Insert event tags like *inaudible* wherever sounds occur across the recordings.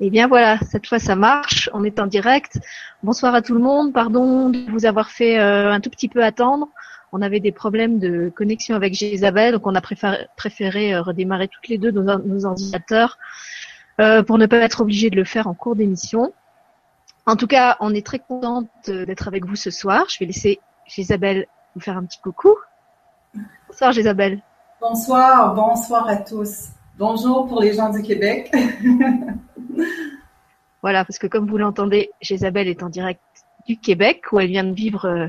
Eh bien voilà, cette fois ça marche, on est en direct. Bonsoir à tout le monde, pardon de vous avoir fait euh, un tout petit peu attendre. On avait des problèmes de connexion avec Isabelle, donc on a préféré, euh, redémarrer toutes les deux nos, ordinateurs euh, pour ne pas être obligé de le faire en cours d'émission. En tout cas, on est très contente d'être avec vous ce soir. Je vais laisser Isabelle vous faire un petit coucou. Bonsoir Isabelle. Bonsoir, bonsoir à tous. Bonjour pour les gens du Québec. *laughs* *laughs* voilà, parce que comme vous l'entendez, Isabelle est en direct du Québec où elle vient de vivre euh,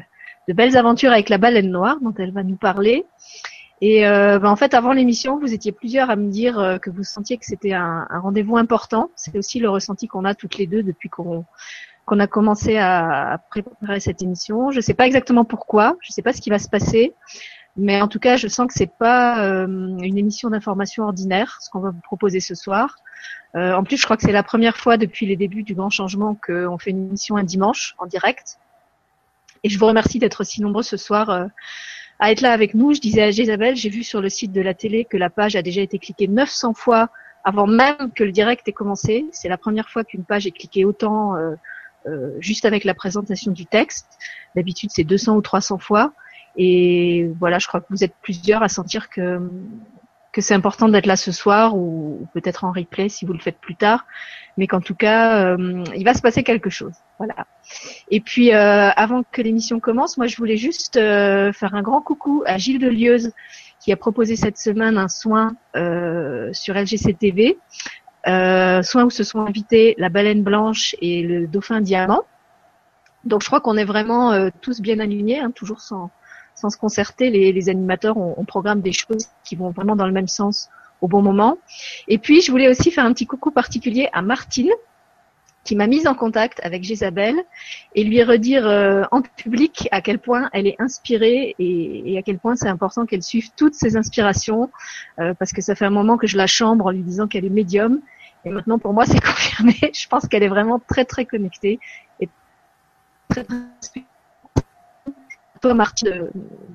de belles aventures avec la baleine noire dont elle va nous parler. Et euh, ben, en fait, avant l'émission, vous étiez plusieurs à me dire euh, que vous sentiez que c'était un, rendez-vous important. C'est aussi le ressenti qu'on a toutes les deux depuis qu'on qu'on a commencé à, préparer cette émission. Je ne sais pas exactement pourquoi, je ne sais pas ce qui va se passer, mais en tout cas, je sens que c'est pas euh, une émission d'information ordinaire, ce qu'on va vous proposer ce soir. Euh, en plus, je crois que c'est la première fois depuis les débuts du grand changement qu'on fait une émission un dimanche en direct. Et je vous remercie d'être aussi nombreux ce soir euh, à être là avec nous. Je disais à Isabelle, j'ai vu sur le site de la télé que la page a déjà été cliquée 900 fois avant même que le direct ait commencé. C'est la première fois qu'une page est cliquée autant juste avec la présentation du texte. D'habitude, c'est 200 ou 300 fois. Et voilà, je crois que vous êtes plusieurs à sentir que que c'est important d'être là ce soir ou, peut-être en replay si vous le faites plus tard, mais qu'en tout cas, euh, il va se passer quelque chose. Voilà. Et puis, euh, avant que l'émission commence, moi, je voulais juste euh, faire un grand coucou à Gilles Delieuse qui a proposé cette semaine un soin sur LGCTV, soin où se sont invités la baleine blanche et le dauphin diamant. Donc, je crois qu'on est vraiment tous bien alignés, hein, toujours sans se concerter, les, animateurs, on, programme des choses qui vont vraiment dans le même sens au bon moment. Et puis, je voulais aussi faire un petit coucou particulier à Martine, qui m'a mise en contact avec Gisabelle et lui redire euh, en public à quel point elle est inspirée et, à quel point c'est important qu'elle suive toutes ses inspirations euh, parce que ça fait un moment que je la chambre en lui disant qu'elle est médium et maintenant pour moi *laughs* c'est confirmé. Je pense qu'elle est vraiment très très connectée et très, très Martine, de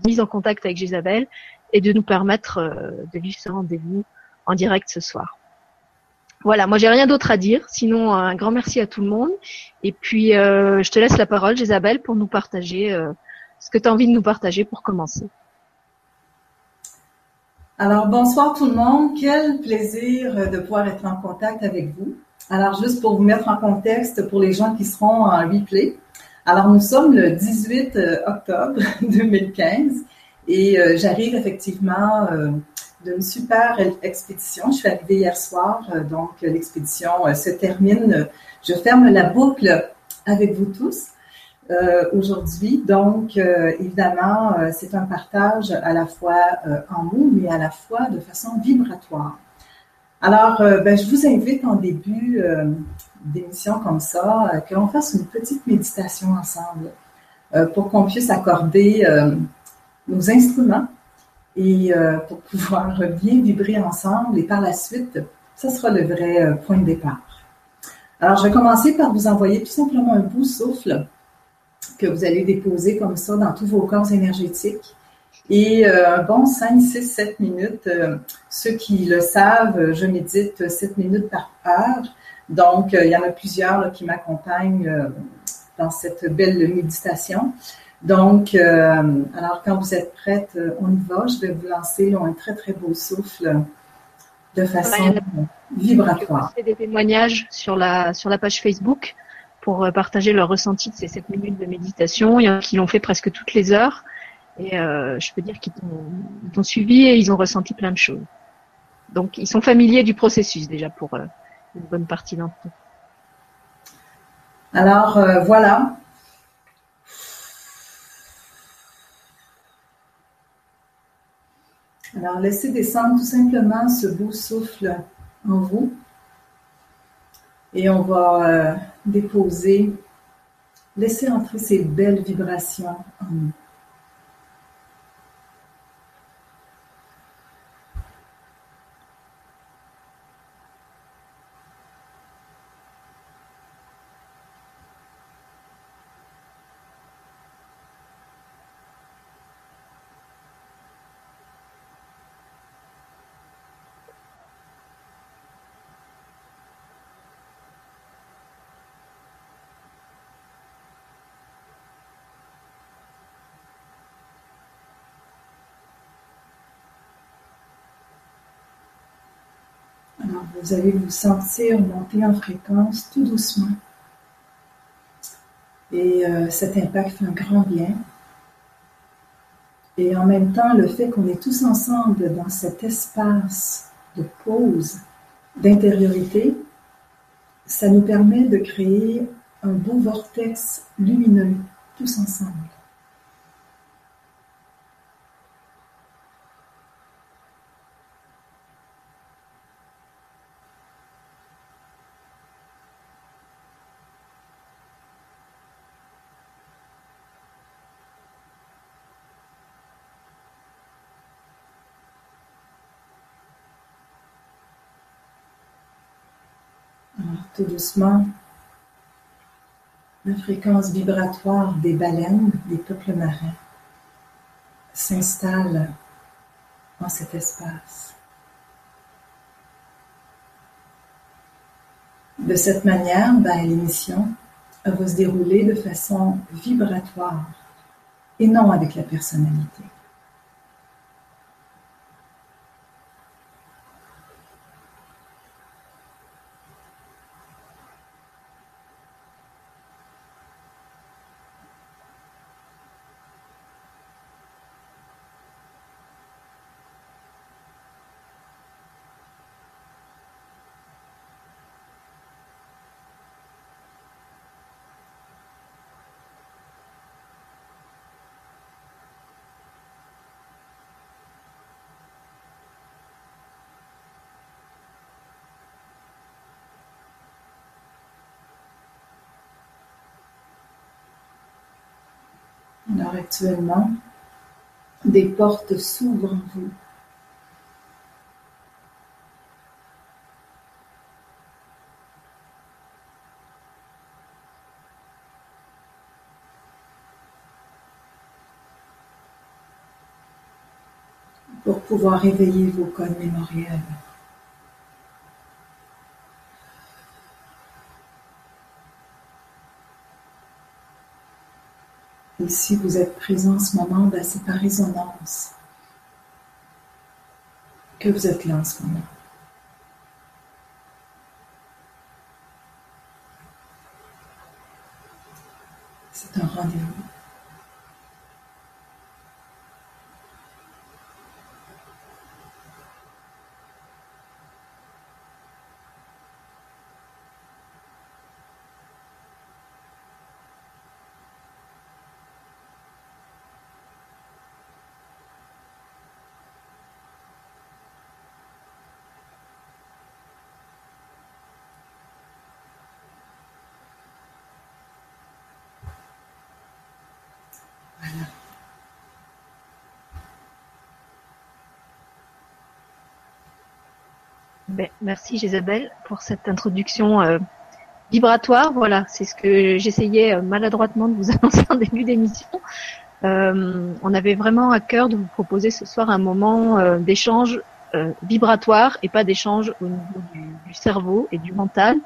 mise en contact avec Gisabelle et de nous permettre euh, de vivre ce rendez-vous en direct ce soir. Voilà, moi j'ai rien d'autre à dire, sinon un grand merci à tout le monde. Et puis euh, je te laisse la parole, Gisabelle, pour nous partager euh, ce que tu as envie de nous partager pour commencer. Alors bonsoir tout le monde, quel plaisir de pouvoir être en contact avec vous. Alors juste pour vous mettre en contexte pour les gens qui seront en replay, alors, nous sommes le 18 euh, octobre *laughs* 2015 et euh, j'arrive effectivement euh, d'une super expédition. Je suis arrivée hier soir, donc l'expédition se termine. Je ferme la boucle avec vous tous aujourd'hui. Donc, évidemment, c'est un partage à la fois en mots, mais à la fois de façon vibratoire. Alors, ben, je vous invite en début d'émissions comme ça, euh, que l'on fasse une petite méditation ensemble euh, pour qu'on puisse accorder euh, nos instruments et pour pouvoir *laughs* bien vibrer ensemble. Et par la suite, ça sera le vrai point de départ. Alors, je vais commencer par vous envoyer tout simplement un bout souffle que vous allez déposer comme ça dans tous vos corps énergétiques. Et un bon 5, 6, 7 minutes. ceux qui le savent, je médite 7 minutes par heure. Donc, euh, il y en a plusieurs qui m'accompagnent euh, dans cette belle méditation. Donc, euh, alors quand vous êtes prête, on y va. Je vais vous lancer un très, très beau souffle de façon vibratoire. des témoignages sur la, sur la page Facebook pour partager leur ressenti de ces 7 minutes de méditation. Il y en a qui l'ont fait presque toutes les heures. Et je peux dire qu'ils t'ont suivi et ils ont ressenti plein de choses. Donc, ils sont familiers du processus déjà pour, une bonne partie d'entre eux. Alors euh, voilà. Alors laissez descendre tout simplement ce beau souffle en vous. Et on va euh, déposer, laisser entrer ces belles vibrations en nous. Vous allez vous sentir monter en fréquence tout doucement. Et euh, cet impact fait un grand bien. Et en même temps, le fait qu'on est tous ensemble dans cet espace de pause, d'intériorité, ça nous permet de créer un beau vortex lumineux, tous ensemble. Doucement, la fréquence vibratoire des baleines, des peuples marins, s'installe dans cet espace. De cette manière, ben, l'émission va se dérouler de façon vibratoire et non avec la personnalité. Alors actuellement, des portes s'ouvrent en vous. pour pouvoir éveiller vos codes mémoriels. Et si vous êtes présent en ce moment, ben, c'est par résonance que vous êtes là en ce moment. C'est un rendez-vous. Ben, merci Isabelle pour cette introduction euh, vibratoire. Voilà, c'est ce que j'essayais euh, maladroitement de vous *laughs* annoncer en début d'émission. Euh, on avait vraiment à cœur de vous proposer ce soir un moment d'échange vibratoire et pas d'échange au niveau du, cerveau et du mental.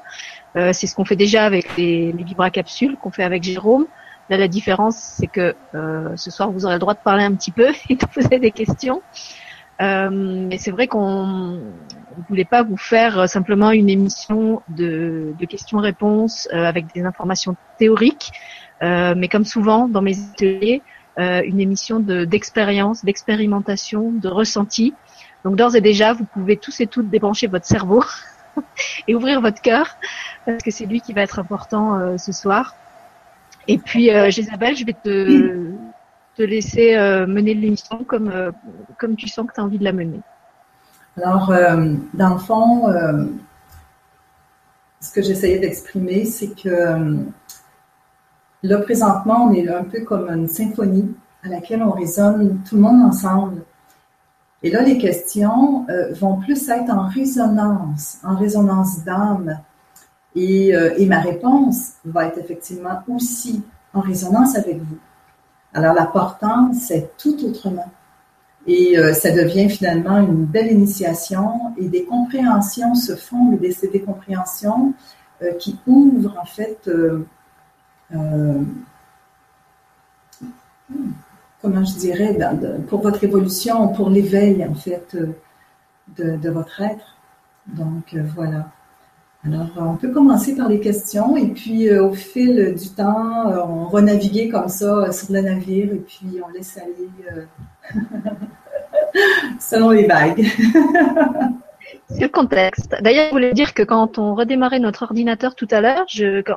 c'est ce qu'on fait déjà avec les, les vibracapsules qu'on fait avec Jérôme. Là, la différence, c'est que ce soir, vous aurez le droit de parler un petit peu *laughs* et de poser des questions. Euh, mais c'est vrai qu'on ne voulait pas vous faire simplement une émission de, questions-réponses euh, avec des informations théoriques, euh, mais comme souvent dans mes ateliers, euh, une émission d'expérience, d'expérimentation, de ressenti. Donc d'ores et déjà, vous pouvez tous et toutes débrancher votre cerveau *laughs* et ouvrir votre cœur, parce que c'est lui qui va être important euh, ce soir. Et puis, euh, Isabelle, je vais te, te laisser euh, mener l'émission comme, euh, comme tu sens que tu as envie de la mener. Alors, dans le fond, ce que j'essayais d'exprimer, c'est que là, présentement, on est un peu comme une symphonie à laquelle on résonne tout le monde ensemble. Et là, les questions vont plus être en résonance, en résonance d'âme. Et, et ma réponse va être effectivement aussi en résonance avec vous. Alors la portance, c'est tout autrement. Et euh, ça devient finalement une belle initiation et des compréhensions se font, et des, des compréhensions euh, qui ouvrent en fait, euh, comment je dirais, pour votre évolution, pour l'éveil en fait de, votre être. Donc, voilà. Alors, on peut commencer par les questions et puis au fil du temps, on va naviguer comme ça sur le navire et puis on laisse aller *laughs* selon les vagues. *laughs* C'est le contexte. D'ailleurs, je voulais dire que quand on redémarrait notre ordinateur tout à l'heure,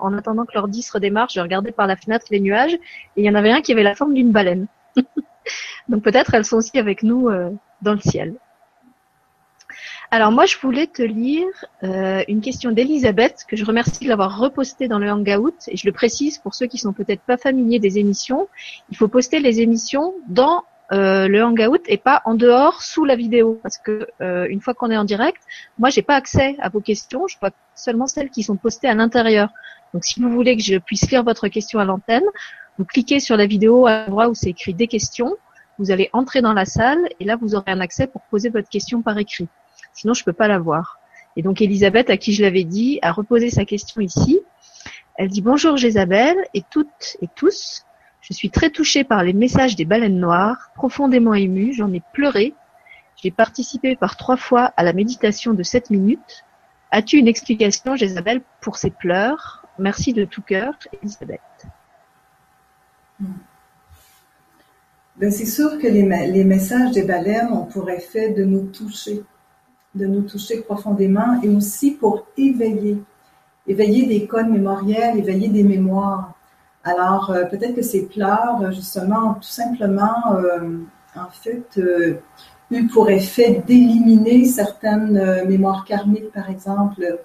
en attendant que l'ordi se redémarre, je regardais par la fenêtre les nuages et il y en avait un qui avait la forme d'une baleine. *laughs* Donc peut-être elles sont aussi avec nous euh, dans le ciel. Alors moi, je voulais te lire euh, une question d'Elisabeth que je remercie de l'avoir repostée dans le Hangout et je le précise pour ceux qui sont peut-être pas familiers des émissions. Il faut poster les émissions dans euh, le hangout et pas en dehors sous la vidéo parce que euh, une fois qu'on est en direct, moi j'ai pas accès à vos questions, je vois seulement celles qui sont postées à l'intérieur. Donc si vous voulez que je puisse lire votre question à l'antenne, vous cliquez sur la vidéo à l'endroit où c'est écrit des questions, vous allez entrer dans la salle et là vous aurez un accès pour poser votre question par écrit. Sinon je peux pas la voir. Et donc Elisabeth, à qui je l'avais dit, a reposé sa question ici. Elle dit bonjour Jézabel et toutes et tous. Je suis très touchée par les messages des baleines noires, profondément émue, j'en ai pleuré. J'ai participé par trois fois à la méditation de sept minutes. As-tu une explication, Jézabel, pour ces pleurs? Merci de tout cœur, Elisabeth. Ben, c'est sûr que les, messages des baleines ont pour effet de nous toucher, de nous toucher profondément et aussi pour éveiller, éveiller des codes mémoriels, éveiller des mémoires. Alors, euh, peut-être que ces pleurs, justement, tout simplement, euh, en fait, euh, eu pour effet d'éliminer certaines mémoires karmiques, par exemple,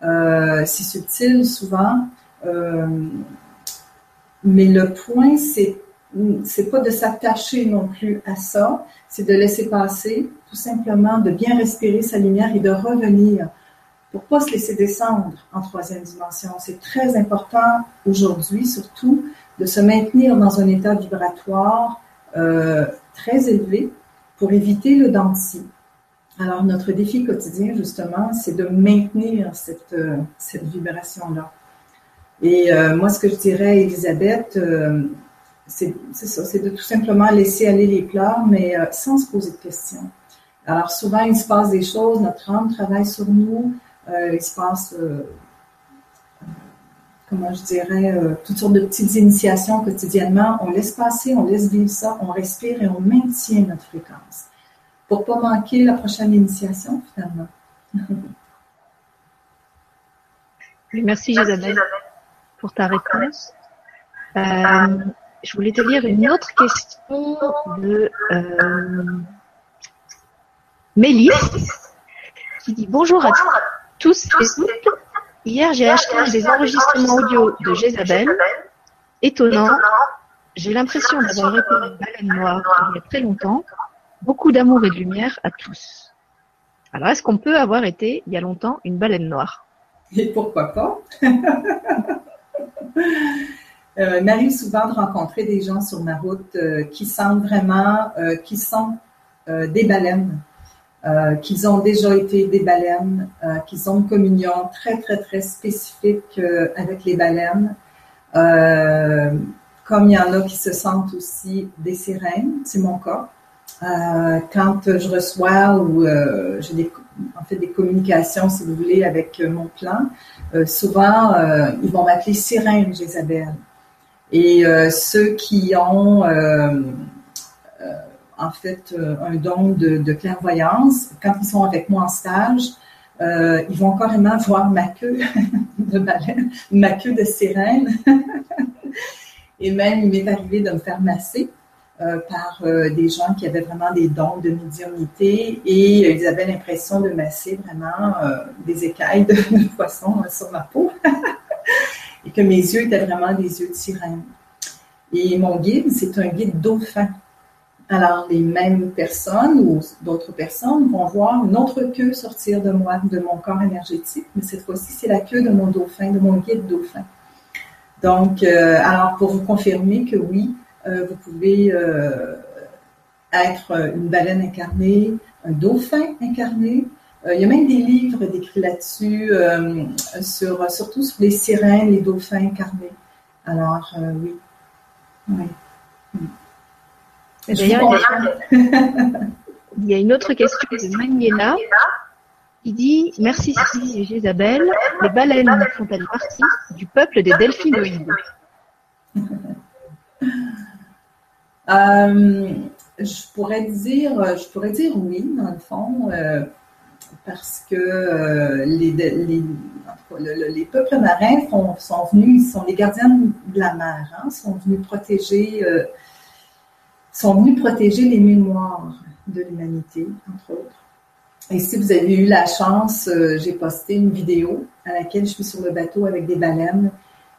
c'est subtil souvent. mais le point, c'est c'est pas de s'attacher non plus à ça, c'est de laisser passer, tout simplement de bien respirer sa lumière et de revenir pour pas se laisser descendre en troisième dimension. C'est très important aujourd'hui, surtout, de se maintenir dans un état vibratoire euh, très élevé pour éviter le denti. Alors, notre défi quotidien, justement, c'est de maintenir cette, euh, cette vibration-là. Et euh, moi, ce que je dirais, Elisabeth, c'est c'est de tout simplement laisser aller les pleurs, mais sans se poser de questions. Alors, souvent, il se passe des choses, notre âme travaille sur nous, euh, il se passe, euh, comment je dirais, euh, toutes sortes de petites initiations quotidiennement. On laisse passer, on laisse vivre ça, on respire et on maintient notre fréquence pour pas manquer la prochaine initiation finalement. *laughs* merci Isabelle pour ta réponse. je voulais te lire une autre question de Mélisse qui dit bonjour à tous tous et toutes. Hier, j'ai acheté des enregistrements audio de Jézabel. Étonnant. J'ai l'impression d'avoir été une baleine noire il y a très longtemps. Beaucoup d'amour et de lumière à tous. Alors, est-ce qu'on peut avoir été, il y a longtemps, une baleine noire? Et pourquoi pas? *laughs* Euh, m'arrive souvent de rencontrer des gens sur ma route euh, qui sentent vraiment, euh, qui sont euh, des baleines. Euh, qu'ils ont déjà été des baleines, euh, qu'ils ont une communion très, très, très spécifique euh, avec les baleines. comme il y en a qui se sentent aussi des sirènes, c'est mon cas. quand je reçois ou j'ai des, en fait des communications, si vous voulez, avec mon clan, souvent ils vont m'appeler sirène Jézabel. Et ceux qui ont en fait euh, un don de, clairvoyance. Quand ils sont avec moi en stage, euh, ils vont carrément voir ma queue *laughs* de baleine, ma queue de sirène. *laughs* Et même, il m'est arrivé de me faire masser euh, par des gens qui avaient vraiment des dons de médiumnité et ils avaient l'impression de masser vraiment des écailles de, de poisson sur ma peau. *laughs* et que mes yeux étaient vraiment des yeux de sirène. Et mon guide, c'est un guide dauphin. Alors, les mêmes personnes ou d'autres personnes vont voir une autre queue sortir de moi, de mon corps énergétique, mais cette fois-ci, c'est la queue de mon dauphin, de mon guide dauphin. Donc, euh, alors, pour vous confirmer que oui, euh, vous pouvez euh, être une baleine incarnée, un dauphin incarné. il y a même des livres décrits là-dessus, sur, surtout sur les sirènes, les dauphins incarnés. Alors, oui. oui. D'ailleurs, *laughs* il y a une autre question de Maniela Il dit Merci Sylvie et Isabelle. Les baleines font-elles partie du peuple des delphinoïdes. Euh, Je pourrais dire, je pourrais dire oui dans le fond, euh, parce que euh, les, les, peuples marins sont venus, ils sont les gardiens de la mer, hein, sont venus protéger, sont venus protéger les mémoires de l'humanité, entre autres. Et si vous avez eu la chance, euh, j'ai posté une vidéo à laquelle je suis sur le bateau avec des baleines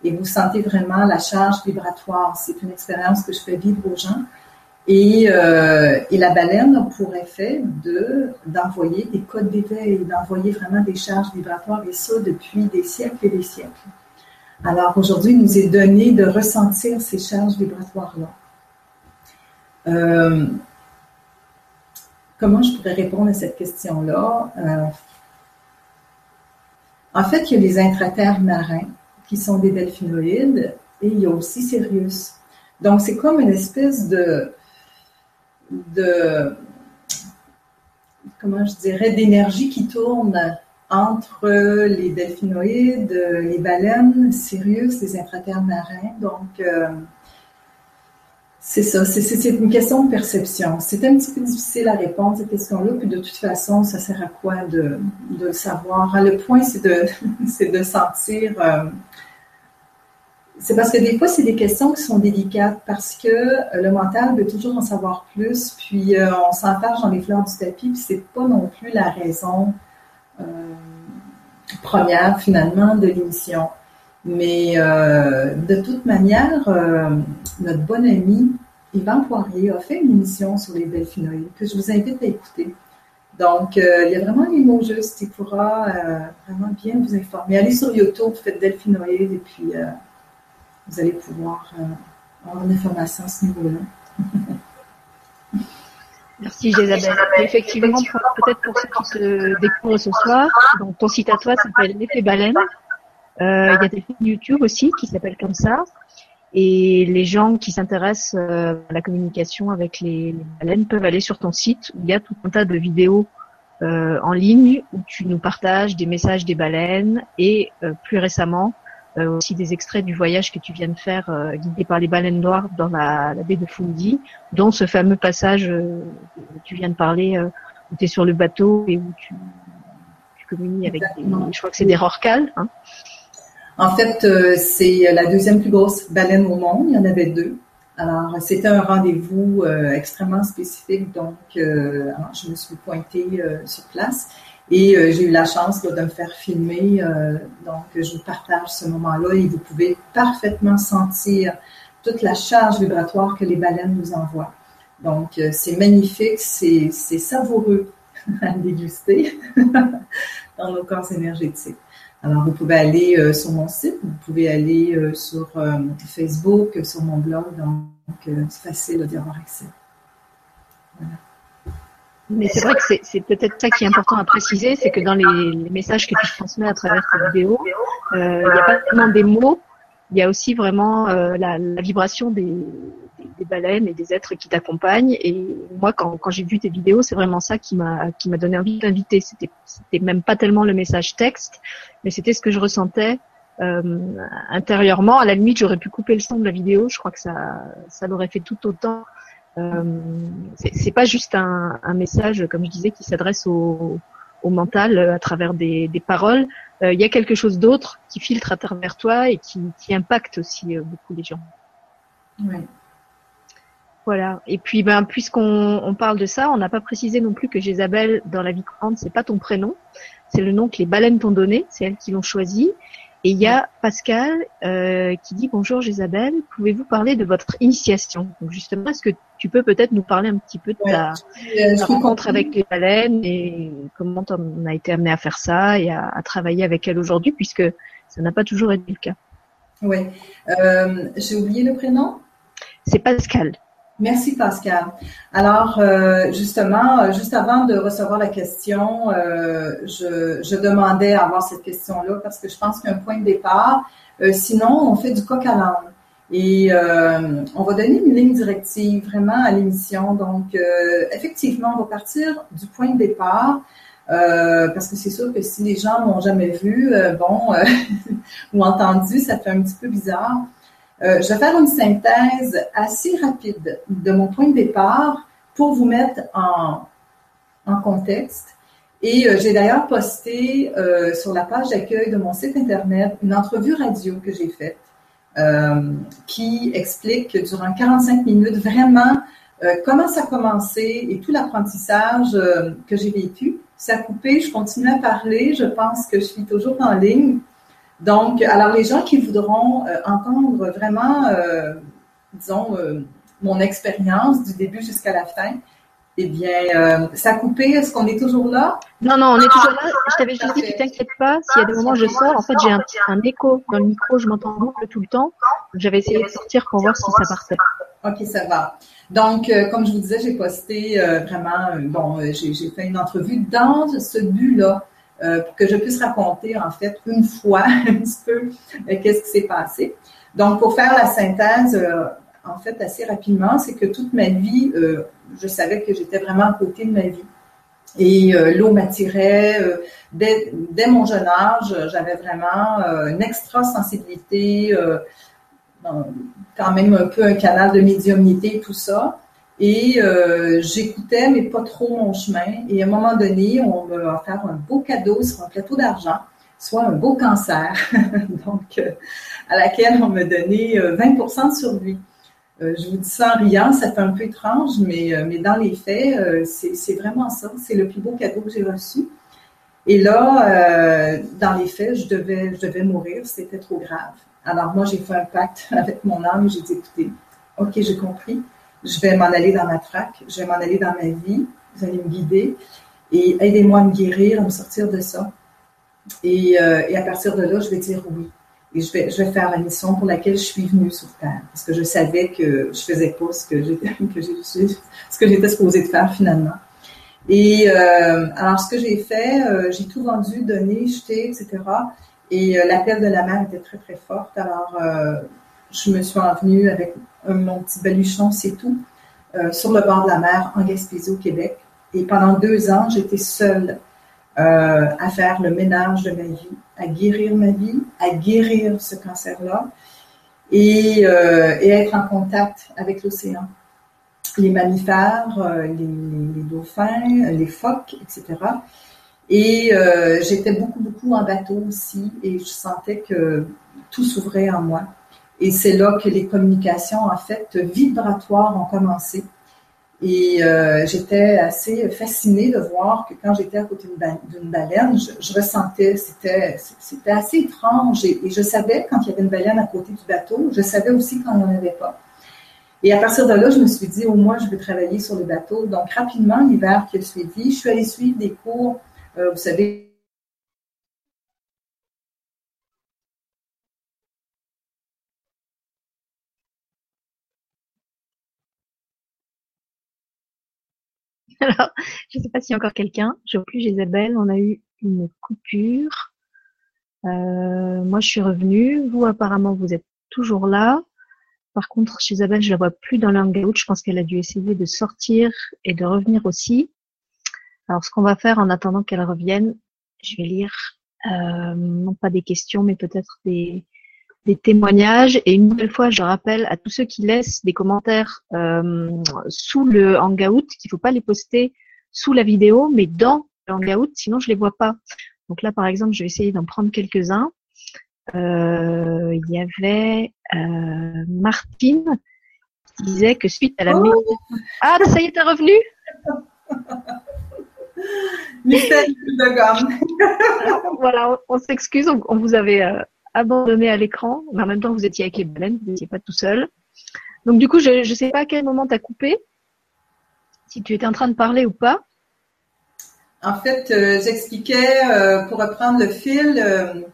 et vous sentez vraiment la charge vibratoire. C'est une expérience que je fais vivre aux gens. Et, euh, la baleine a pour effet de, d'envoyer des codes d'éveil, d'envoyer vraiment des charges vibratoires, et ça depuis des siècles et des siècles. Alors aujourd'hui, il nous est donné de ressentir ces charges vibratoires-là. Euh, Comment je pourrais répondre à cette question-là? Euh, en fait, il y a les intraterres marins qui sont des delphinoïdes et il y a aussi Sirius. Donc, c'est comme une espèce de, de comment je dirais, d'énergie qui tourne entre les delphinoïdes, les baleines, Sirius, les intraterres marins. Donc, euh, c'est ça, c'est une question de perception. C'est un petit peu difficile à répondre cette question-là, puis de toute façon, ça sert à quoi de, le savoir? Le point, *laughs* c'est de, sentir. Euh, c'est parce que des fois, c'est des questions qui sont délicates parce que euh, le mental veut toujours en savoir plus, puis euh, on s'enfarge dans les fleurs du tapis, puis c'est pas non plus la raison première finalement de l'émission. Mais de toute manière, notre bon ami Yvan Poirier a fait une émission sur les delphinoïdes que je vous invite à écouter. Donc, euh, il y a vraiment les mots justes. Il pourra euh, vraiment bien vous informer. Allez sur YouTube, faites delphinoïdes et puis euh, vous allez pouvoir avoir une information à ce niveau-là. *laughs* Merci Isabelle. Effectivement, peut-être pour ceux qui se découvrent ce soir, donc ton site à toi s'appelle L'effet baleine. Il y a des films YouTube aussi qui s'appellent comme ça. Et les gens qui s'intéressent euh, à la communication avec les, baleines peuvent aller sur ton site où il y a tout un tas de vidéos euh, en ligne où tu nous partages des messages des baleines et euh, plus récemment aussi des extraits du voyage que tu viens de faire guidé par les baleines noires dans la, baie de Fundy, dont ce fameux passage où tu viens de parler où tu es sur le bateau et où tu, tu communies avec des, je crois que c'est des rorquals. Hein. En fait, euh, c'est la deuxième plus grosse baleine au monde. Il y en avait deux. Alors, c'était un rendez-vous euh, extrêmement spécifique. Donc, euh, je me suis pointée sur place et j'ai eu la chance de me faire filmer. donc, je vous partage ce moment-là et vous pouvez parfaitement sentir toute la charge vibratoire que les baleines nous envoient. Donc, c'est magnifique, c'est savoureux *laughs* à déguster *laughs* dans nos corps énergétiques. Alors, vous pouvez aller euh, sur mon site, vous pouvez aller euh, sur euh, Facebook, sur mon blog, donc c'est facile d'y avoir accès. Mais c'est vrai que c'est peut-être ça qui est important à préciser, c'est que dans les, messages que tu transmets à travers tes vidéos, il n'y a pas seulement des mots, il y a aussi vraiment la, vibration des, des baleines et des êtres qui t'accompagnent. Et moi, quand, quand j'ai vu tes vidéos, c'est vraiment ça qui m'a qui m'a donné envie d'inviter. C'était c'était même pas tellement le message texte, mais c'était ce que je ressentais euh, intérieurement. À la limite, j'aurais pu couper le son de la vidéo. Je crois que ça ça l'aurait fait tout autant. Euh, c'est pas juste un, un, message, comme je disais, qui s'adresse au, au mental à travers des, des paroles. Euh, il y a quelque chose d'autre qui filtre à travers toi et qui, qui impacte aussi euh, beaucoup les gens. Oui. Voilà. Et puis, ben, puisqu'on on parle de ça, on n'a pas précisé non plus que Jézabel, dans la vie courante, c'est pas ton prénom, c'est le nom que les baleines t'ont donné, c'est elles qui l'ont choisi. Et il y a Pascal euh, qui dit bonjour Jézabel, pouvez-vous parler de votre initiation? Donc justement, est-ce que tu peux peut-être nous parler un petit peu de ta, rencontre avec les baleines et comment on a été amené à faire ça et à, travailler avec elles aujourd'hui, puisque ça n'a pas toujours été le cas? Oui. Euh, J'ai oublié le prénom? C'est Pascal. Merci Pascal. Alors euh, justement, euh, juste avant de recevoir la question, euh, je, demandais à avoir cette question-là parce que je pense qu'il y a un point de départ. sinon, on fait du coq à l'âne. Et on va donner une ligne directive vraiment à l'émission. Donc, effectivement, on va partir du point de départ parce que c'est sûr que si les gens m'ont jamais vu, bon, *laughs* ou entendu, ça fait un petit peu bizarre. Je vais faire une synthèse assez rapide de mon point de départ pour vous mettre en, contexte. Et j'ai d'ailleurs posté sur la page d'accueil de mon site Internet une entrevue radio que j'ai faite qui explique durant 45 minutes vraiment comment ça a commencé et tout l'apprentissage que j'ai vécu ça a coupé, je continue à parler, je pense que je suis toujours en ligne. Donc, alors les gens qui voudront euh, entendre vraiment, euh, disons, euh, mon expérience du début jusqu'à la fin, eh bien, ça a coupé. Est-ce qu'on est toujours là? Non, non, on est toujours là. Je t'avais juste dit, tu t'inquiètes pas. S'il y a des moments où je sors, en fait, j'ai un, un écho dans le micro, je m'entends boucle tout le temps. J'avais essayé de sortir pour voir si ça partait. OK, ça va. Donc, euh, comme je vous disais, j'ai posté euh, vraiment, euh, bon, j'ai fait une entrevue dans ce but-là, pour que je puisse raconter, en fait, une fois *laughs* un petit peu qu'est-ce qui s'est passé. Donc, pour faire la synthèse, en fait, assez rapidement, c'est que toute ma vie, je savais que j'étais vraiment à côté de ma vie. Et l'eau m'attirait. Dès, dès, mon jeune âge, j'avais vraiment une extra sensibilité quand même un peu un canal de médiumnité, tout ça. Et euh, j'écoutais, mais pas trop mon chemin. Et à un moment donné, on m'a offert un beau cadeau sur un plateau d'argent, soit un beau cancer, *laughs* donc euh, à laquelle on m'a donné 20% euh, de survie. je vous dis ça en riant, ça fait un peu étrange, mais, mais dans les faits, c'est vraiment ça. C'est le plus beau cadeau que j'ai reçu. Et là, dans les faits, je devais, je devais mourir, c'était trop grave. Alors moi, j'ai fait un pacte *laughs* avec mon âme. J'ai dit, écoutez, OK, j'ai compris. Je vais m'en aller dans ma traque. Je vais m'en aller dans ma vie. Vous allez me guider et aidez-moi à me guérir, à me sortir de ça. Et, euh, à partir de là, je vais dire oui. Et je vais, faire la mission pour laquelle je suis venue sur Terre. Parce que je savais que je faisais pas ce que j'étais, *laughs* ce que j'étais supposée de faire finalement. Et euh, alors, ce que j'ai fait, euh, j'ai tout vendu, donné, jeté, etc. Et l'appel de la mer était très, très forte. Alors, je me suis envenue avec mon petit baluchon, c'est tout, euh, sur le bord de la mer en Gaspésie, au Québec. Et pendant deux ans, j'étais seule à faire le ménage de ma vie, à guérir ma vie, à guérir ce cancer-là et, et, être en contact avec l'océan. Les mammifères, les, les, dauphins, les phoques, etc. Et euh, j'étais beaucoup, beaucoup en bateau aussi et je sentais que tout s'ouvrait en moi. Et c'est là que les communications, en fait, vibratoires ont commencé. Et euh, j'étais assez fascinée de voir que quand j'étais à côté d'une baleine, je, ressentais, c'était, assez étrange. Et, je savais quand il y avait une baleine à côté du bateau, je savais aussi quand il n'y en avait pas. Et à partir de là, je me suis dit, au moins, je vais travailler sur le bateau. Donc, rapidement, l'hiver qui a suivi, je suis allée suivre des cours euh, vous savez, Alors, je ne sais pas s'il y a encore quelqu'un. Je vois plus Isabelle. On a eu une coupure. Euh, moi, je suis revenue. Vous, apparemment, vous êtes toujours là. Par contre, chez Isabelle, je la vois plus dans l'hangout. Je pense qu'elle a dû essayer de sortir et de revenir aussi. Alors, ce qu'on va faire en attendant qu'elle revienne, je vais lire euh, non pas des questions, mais peut-être des, témoignages. Et une nouvelle fois, je rappelle à tous ceux qui laissent des commentaires euh, sous le Hangout qu'il faut pas les poster sous la vidéo, mais dans le Hangout, sinon je les vois pas. Donc là, par exemple, je vais essayer d'en prendre quelques-uns. Euh, il y avait Martine qui disait que suite à la oh Ah, ça y est, t'es revenu de gomme. voilà, on, s'excuse, on, vous avait euh, abandonné à l'écran, mais en même temps, vous étiez avec les baleines, vous n'étiez pas tout seul. Donc, du coup, je ne sais pas à quel moment tu as coupé, si tu étais en train de parler ou pas. En fait, euh, j'expliquais, euh, pour reprendre le fil,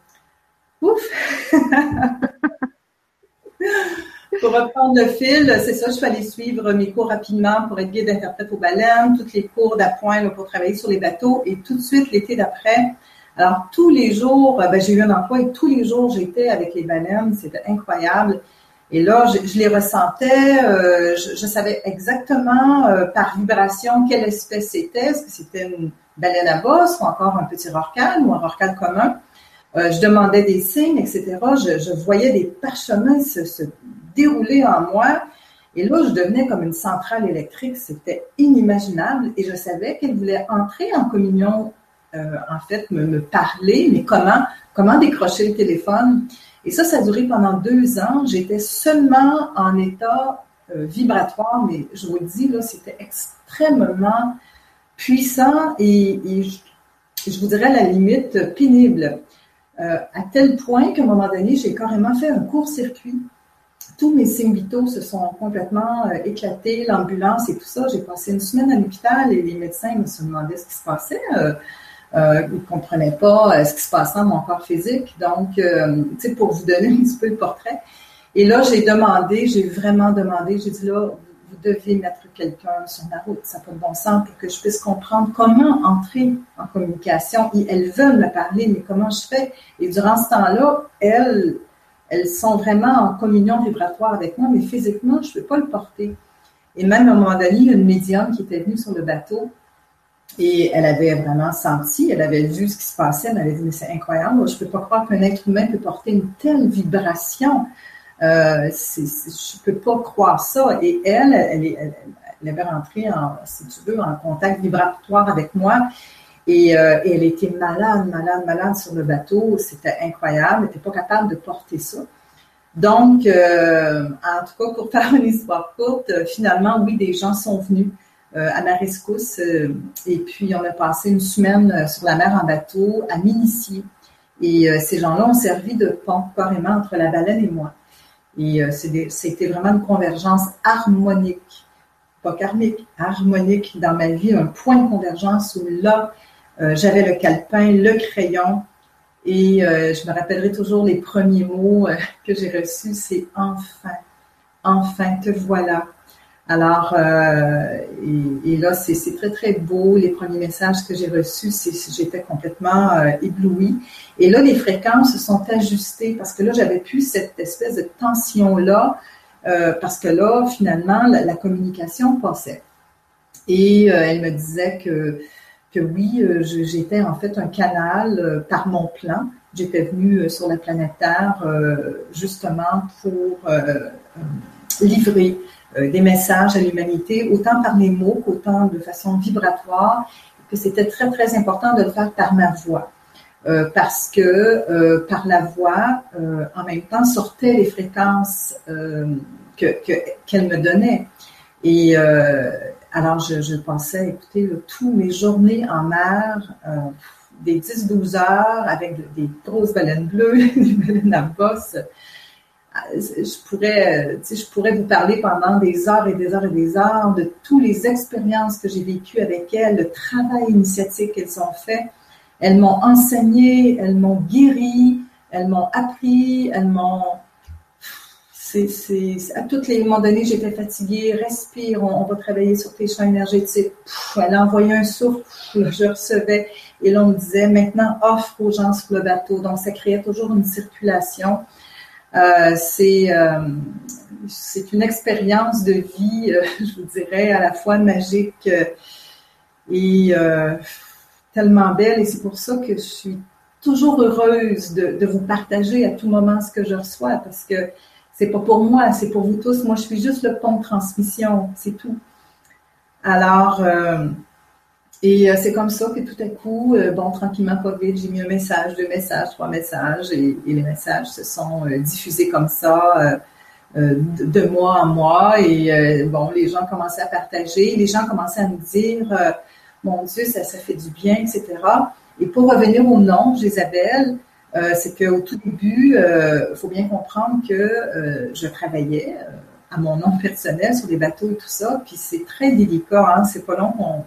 ouf! *laughs* Pour reprendre le fil, c'est ça, je suis allée suivre mes cours rapidement pour être guide interprète aux baleines, toutes les cours d'appoint pour travailler sur les bateaux et tout de suite l'été d'après. Alors tous les jours, euh, ben, j'ai eu un emploi et tous les jours j'étais avec les baleines, c'était incroyable. Et là, je, les ressentais, euh, je, savais exactement euh, par vibration quelle espèce c'était. Est-ce que c'était baleine à bosse ou encore un petit rorcal ou un rorcal commun? Je demandais des signes, etc. Je, voyais des parchemins se, dérouler en moi. Et là, je devenais comme une centrale électrique. C'était inimaginable. Et je savais qu'elle voulait entrer en communion, euh, en fait, me, parler, mais comment, comment décrocher le téléphone. Et ça, ça a duré pendant deux ans. J'étais seulement en état euh, vibratoire, mais je vous le dis, là, c'était extrêmement puissant et, je, vous dirais à la limite pénible. Euh, à tel point qu'à un moment donné, j'ai carrément fait un court-circuit. Tous mes signes vitaux se sont complètement éclatés, l'ambulance et tout ça. J'ai passé une semaine à l'hôpital et les médecins me se demandaient ce qui se passait. Euh, ils ne comprenaient pas ce qui se passait dans mon corps physique. Donc, tu sais, pour vous donner un petit peu le portrait. Et là, j'ai demandé, j'ai vraiment demandé, j'ai dit là, vous devez mettre quelqu'un sur ma route, ça n'a pas de bon sens pour que je puisse comprendre comment entrer en communication. Et elles veulent me parler, mais comment je fais? Et durant ce temps-là, elles, elles sont vraiment en communion vibratoire avec moi, mais physiquement, je ne peux pas le porter. Et même à un moment donné, une médium qui était venue sur le bateau et elle avait vraiment senti, elle avait vu ce qui se passait, elle m'avait dit, mais c'est incroyable, je ne peux pas croire qu'un être humain peut porter une telle vibration. Euh, je ne peux pas croire ça. Et elle, elle, elle, avait rentré, en, si tu veux, en contact vibratoire avec moi. Et, euh, elle était malade, malade, malade sur le bateau. C'était incroyable. Elle n'était pas capable de porter ça. Donc, euh, en tout cas, pour *laughs* faire une histoire courte, finalement, oui, des gens sont venus à ma rescousse. et puis, on a passé une semaine sur la mer en bateau à m'initier. Et ces gens-là ont servi de pont carrément entre la baleine et moi. Et euh, c'était vraiment une convergence harmonique, pas karmique, harmonique dans ma vie, un point de convergence où là, euh, j'avais le calepin, le crayon, et euh, je me rappellerai toujours les premiers mots que j'ai reçus, c'est enfin, enfin, te voilà. Alors, euh, et, là, c'est très, très beau. Les premiers messages que j'ai reçus, j'étais complètement euh, éblouie. Et là, les fréquences se sont ajustées parce que là, j'avais plus cette espèce de tension-là, euh, parce que là, finalement, la, communication passait. Et elle me disait que, que oui, j'étais en fait un canal par mon plan. J'étais venue sur la planète Terre justement pour livrer euh, des messages à l'humanité, autant par les mots qu'autant de façon vibratoire, que c'était très, très important de le faire par ma voix. Euh, parce que euh, par la voix, euh, en même temps, sortaient les fréquences euh, que, qu'elle me donnait. Et alors, je, je pensais écouter tous mes journées en mer, des 10-12 heures avec des grosses baleines bleues, *laughs* des baleines à bosse, je pourrais, je pourrais vous parler pendant des heures et des heures et des heures de toutes les expériences que j'ai vécues avec elles, le travail initiatique qu'elles ont fait. Elles m'ont enseigné, elles m'ont guéri, elles m'ont appris, elles m'ont. C'est, à tous les moments donnés, j'étais fatiguée. Respire, on, va travailler sur tes champs énergétiques. elle a envoyé un souffle, je recevais. Et là, on me disait, maintenant, offre aux gens sur le bateau. Donc, ça créait toujours une circulation. Euh, c'est euh, c'est une expérience de vie, euh, *laughs* je vous dirais, à la fois magique et tellement belle. Et c'est pour ça que je suis toujours heureuse de, de, vous partager à tout moment ce que je reçois parce que c'est pas pour moi, c'est pour vous tous. Moi, je suis juste le pont de transmission, c'est tout. Alors, et euh, c'est comme ça que tout à coup, euh, bon, tranquillement, pas vite, j'ai mis un message, deux messages, trois messages, et, les messages se sont euh, diffusés comme ça de, mois en mois. Et bon, les gens commençaient à partager, les gens commençaient à me dire, mon Dieu, ça, ça fait du bien, etc. Et pour revenir au nom, Isabelle, c'est qu'au tout début, il faut bien comprendre que je travaillais à mon nom personnel sur des bateaux et tout ça, puis c'est très délicat, hein, c'est pas long qu'on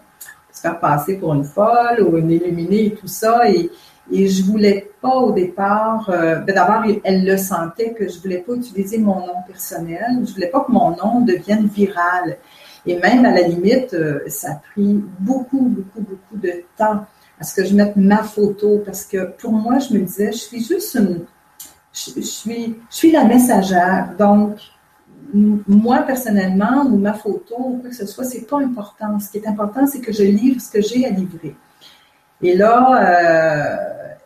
faire passer pour une folle ou une illuminée et tout ça. Et, et je voulais pas au départ, euh, ben d'abord, elle le sentait que je voulais pas utiliser mon nom personnel. Je voulais pas que mon nom devienne viral. Et même à la limite, euh, ça a pris beaucoup, beaucoup, beaucoup de temps à ce que je mette ma photo parce que pour moi, je me disais, je suis juste une, je, suis, je suis la messagère. Donc, moi, personnellement, ou ma photo, ou quoi que ce soit, c'est pas important. Ce qui est important, c'est que je livre ce que j'ai à livrer. Et là,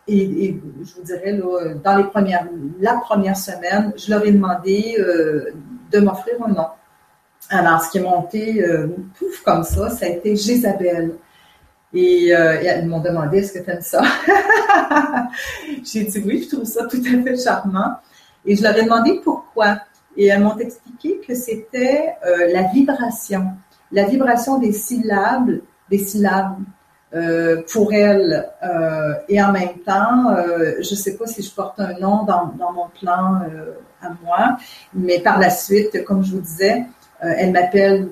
et, je vous dirais, dans les premières, la première semaine, je leur ai demandé de m'offrir un nom. Alors, ce qui est monté pouf comme ça, ça a été Jézabel. Et, euh, elles m'ont demandé est-ce que tu aimes ça? *laughs* J'ai dit oui, je trouve ça tout à fait charmant. Et je leur ai demandé pourquoi. Et elles m'ont expliqué que c'était euh, la vibration, la vibration des syllabes, des syllabes euh, pour elles. Euh, et en même temps, euh, je ne sais pas si je porte un nom dans, dans mon plan à moi, mais par la suite, comme je vous disais, elles m'appellent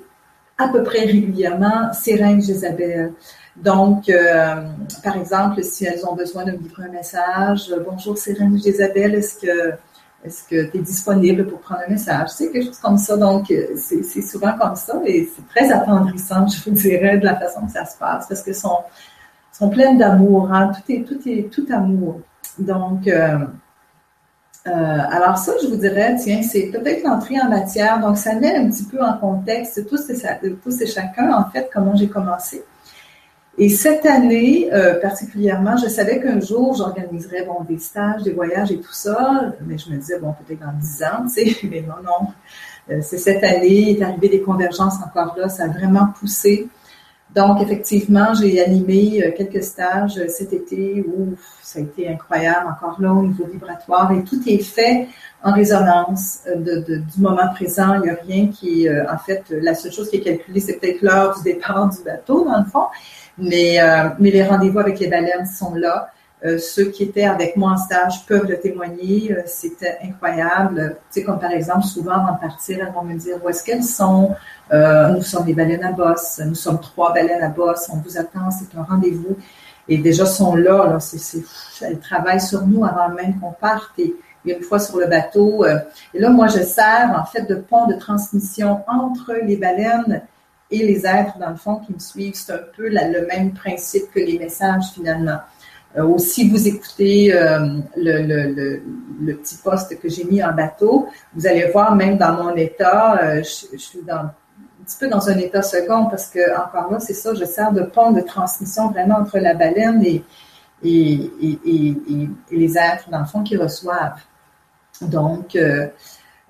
à peu près régulièrement Sérène Jézabel. Donc, euh, par exemple, si elles ont besoin de me livrer un message, euh, bonjour Sérène Isabelle, est-ce que est-ce que tu es disponible pour prendre un message? C'est quelque chose comme ça. Donc, euh, c'est souvent comme ça et c'est très attendrissant, je vous dirais, de la façon que ça se passe parce qu'elles sont, sont pleines d'amour. Hein? Tout est tout est tout amour. Donc, euh, alors ça, je vous dirais, tiens, c'est peut-être l'entrée en matière. Donc, ça met un petit peu en contexte tous et, tous et chacun, en fait, comment j'ai commencé. Et cette année, euh, particulièrement, je savais qu'un jour, j'organiserais bon, des stages, des voyages et tout ça, mais je me disais, bon, peut-être dans dix ans, tu sais, *laughs* mais non, non. Euh, c'est cette année, est arrivé des convergences encore là, ça a vraiment poussé. Donc, effectivement, j'ai animé euh, quelques stages cet été où ça a été incroyable, encore là, au niveau vibratoire, et tout est fait en résonance de, du moment présent. Il n'y a rien qui, en fait, la seule chose qui est calculée, c'est peut-être l'heure du départ du bateau, dans le fond. Mais, euh, mais les rendez-vous avec les baleines sont là. Euh, ceux qui étaient avec moi en stage peuvent le témoigner. Euh, c'était incroyable. Tu sais, comme par exemple, souvent avant de partir, elles vont me dire où est-ce qu'elles sont? nous sommes des baleines à bosse. Nous sommes trois baleines à bosse. On vous attend. C'est un rendez-vous. Et déjà, sont là. là c'est, elles travaillent sur nous avant même qu'on parte. Et, une fois sur le bateau. et là, moi, je sers en fait de pont de transmission entre les baleines et les êtres, dans le fond, qui me suivent. C'est un peu le même principe que les messages, finalement. Euh, aussi, vous écoutez euh, le, petit poste que j'ai mis en bateau, vous allez voir, même dans mon état, euh, je, suis un petit peu dans un état second parce que, encore là, c'est ça, je sers de pont de transmission vraiment entre la baleine et, les êtres, dans le fond, qui reçoivent. Donc,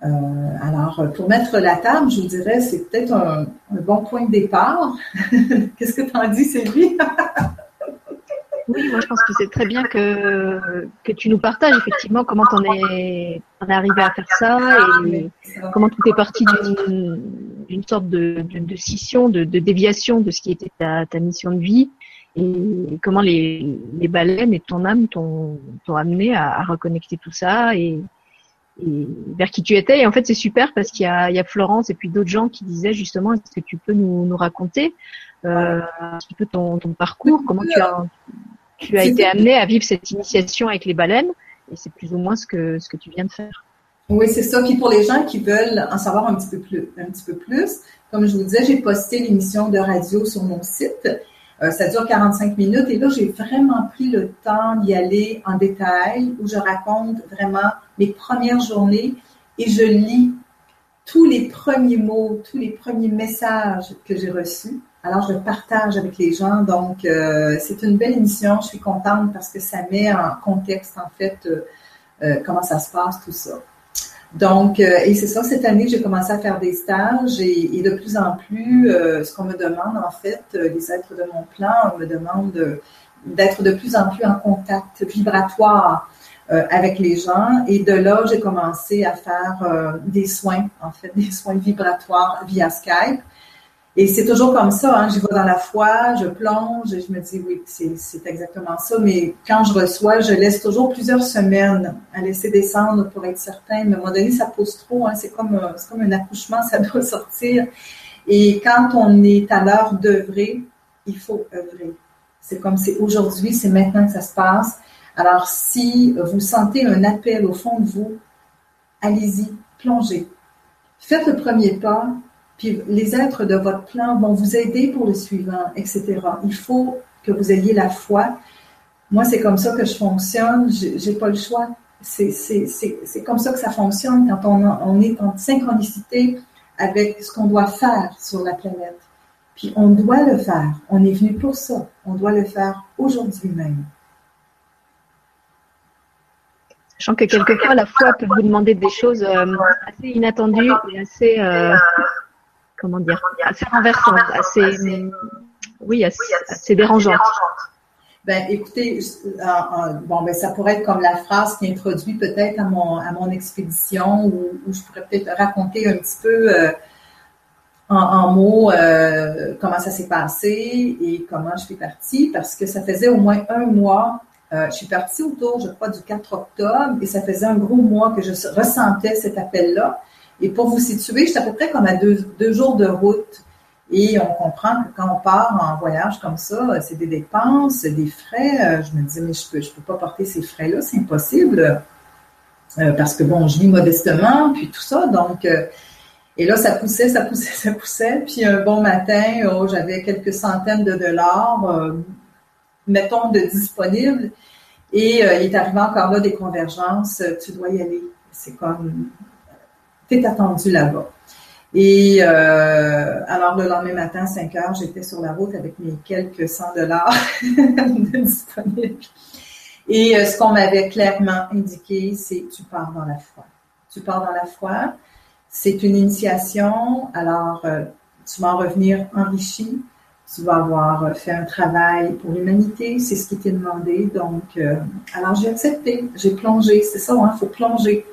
alors, pour mettre la table, je vous dirais, c'est peut-être un, bon point de départ. *laughs* Qu'est-ce que tu en dis, Sylvie? *laughs* oui, moi je pense que c'est très bien que, que tu nous partages effectivement comment tu es, es arrivé à faire ça et comment tout est parti d'une sorte de, de, scission, de, de, déviation de ce qui était ta, ta mission de vie et comment les, les baleines et ton âme t'ont amené à, reconnecter tout ça et, et vers qui tu étais. Et en fait, c'est super parce qu'il y y a Florence et puis d'autres gens qui disaient justement, est-ce que tu peux nous, nous raconter euh, un petit peu ton, ton parcours, comment tu as, tu as été amené à vivre cette initiation avec les baleines Et c'est plus ou moins ce que, ce que tu viens de faire. Oui, c'est ça. Puis pour les gens qui veulent en savoir un petit peu plus, un petit peu plus, comme je vous disais, j'ai posté l'émission de radio sur mon site. Euh, ça dure 45 minutes et là, j'ai vraiment pris le temps d'y aller en détail où je raconte vraiment mes premières journées et je lis tous les premiers mots, tous les premiers messages que j'ai reçus. Alors, je partage avec les gens. Donc, euh, c'est une belle émission. Je suis contente parce que ça met en contexte, en fait, euh, comment ça se passe, tout ça. Donc, euh, et c'est ça, cette année, j'ai commencé à faire des stages et, de plus en plus, euh, ce qu'on me demande, en fait, euh, les êtres de mon plan, on me demande d'être de plus en plus en contact vibratoire avec les gens. Et de là, j'ai commencé à faire des soins, en fait, *laughs* des soins vibratoires via Skype. Et c'est toujours comme ça, hein, je vais dans la foi, je plonge et je me dis oui, c'est exactement ça. Mais quand je reçois, je laisse toujours plusieurs semaines à laisser descendre pour être certain. Mais à un moment donné, ça pose trop. Hein, c'est comme, euh, comme un accouchement, ça *laughs* doit sortir. Et quand on est à l'heure d'œuvrer, il faut œuvrer. C'est comme c'est aujourd'hui, c'est maintenant que ça se passe. Alors si vous sentez un appel au fond de vous, allez-y, plongez. Faites le premier pas, puis les êtres de votre plan vont vous aider pour le suivant, etc. Il faut que vous ayez la foi. Moi, c'est comme ça que je fonctionne. J'ai pas le choix. C'est comme ça que ça fonctionne quand on, on est en synchronicité avec ce qu'on doit faire sur la planète. Puis on doit le faire. On est venu pour ça. On doit le faire aujourd'hui même. Sachant que quelquefois, la foi peut vous demander des choses euh, assez inattendues et assez, euh, comment dire, assez renversantes, assez, oui, assez, dérangeantes. Ben, écoutez, euh, bon, ben, ça pourrait être comme la phrase qui introduit peut-être à mon, à mon expédition où, je pourrais peut-être raconter un petit peu en, mots comment ça s'est passé et comment je suis partie parce que ça faisait au moins un mois euh, je suis partie autour, je crois, du 4 octobre et ça faisait un gros mois que je ressentais cet appel-là. Et pour vous situer, j'étais à peu près comme à deux, jours de route. Et on comprend que quand on part en voyage comme ça, c'est des dépenses, c'est des frais. Euh, je me disais, mais je peux, je peux pas porter ces frais-là, c'est impossible. Euh, parce que bon, je vis modestement, puis tout ça. Donc, et là, ça poussait, ça poussait, *laughs* ça poussait. Puis un bon matin, oh, j'avais quelques centaines de dollars mettons, de disponible. Et euh, il est arrivé encore là des convergences, euh, tu dois y aller. C'est comme, t'es attendu là-bas. Et euh, alors le lendemain matin, 5 heures, j'étais sur la route avec mes quelques 100 dollars *laughs* disponibles. Et ce qu'on m'avait clairement indiqué, c'est tu pars dans la foi. Tu pars dans la foi. C'est une initiation. Alors, tu vas en revenir enrichi tu vas avoir fait un travail pour l'humanité, c'est ce qui t'est demandé. Donc, euh, alors j'ai accepté, j'ai plongé, c'est ça, il hein, faut plonger.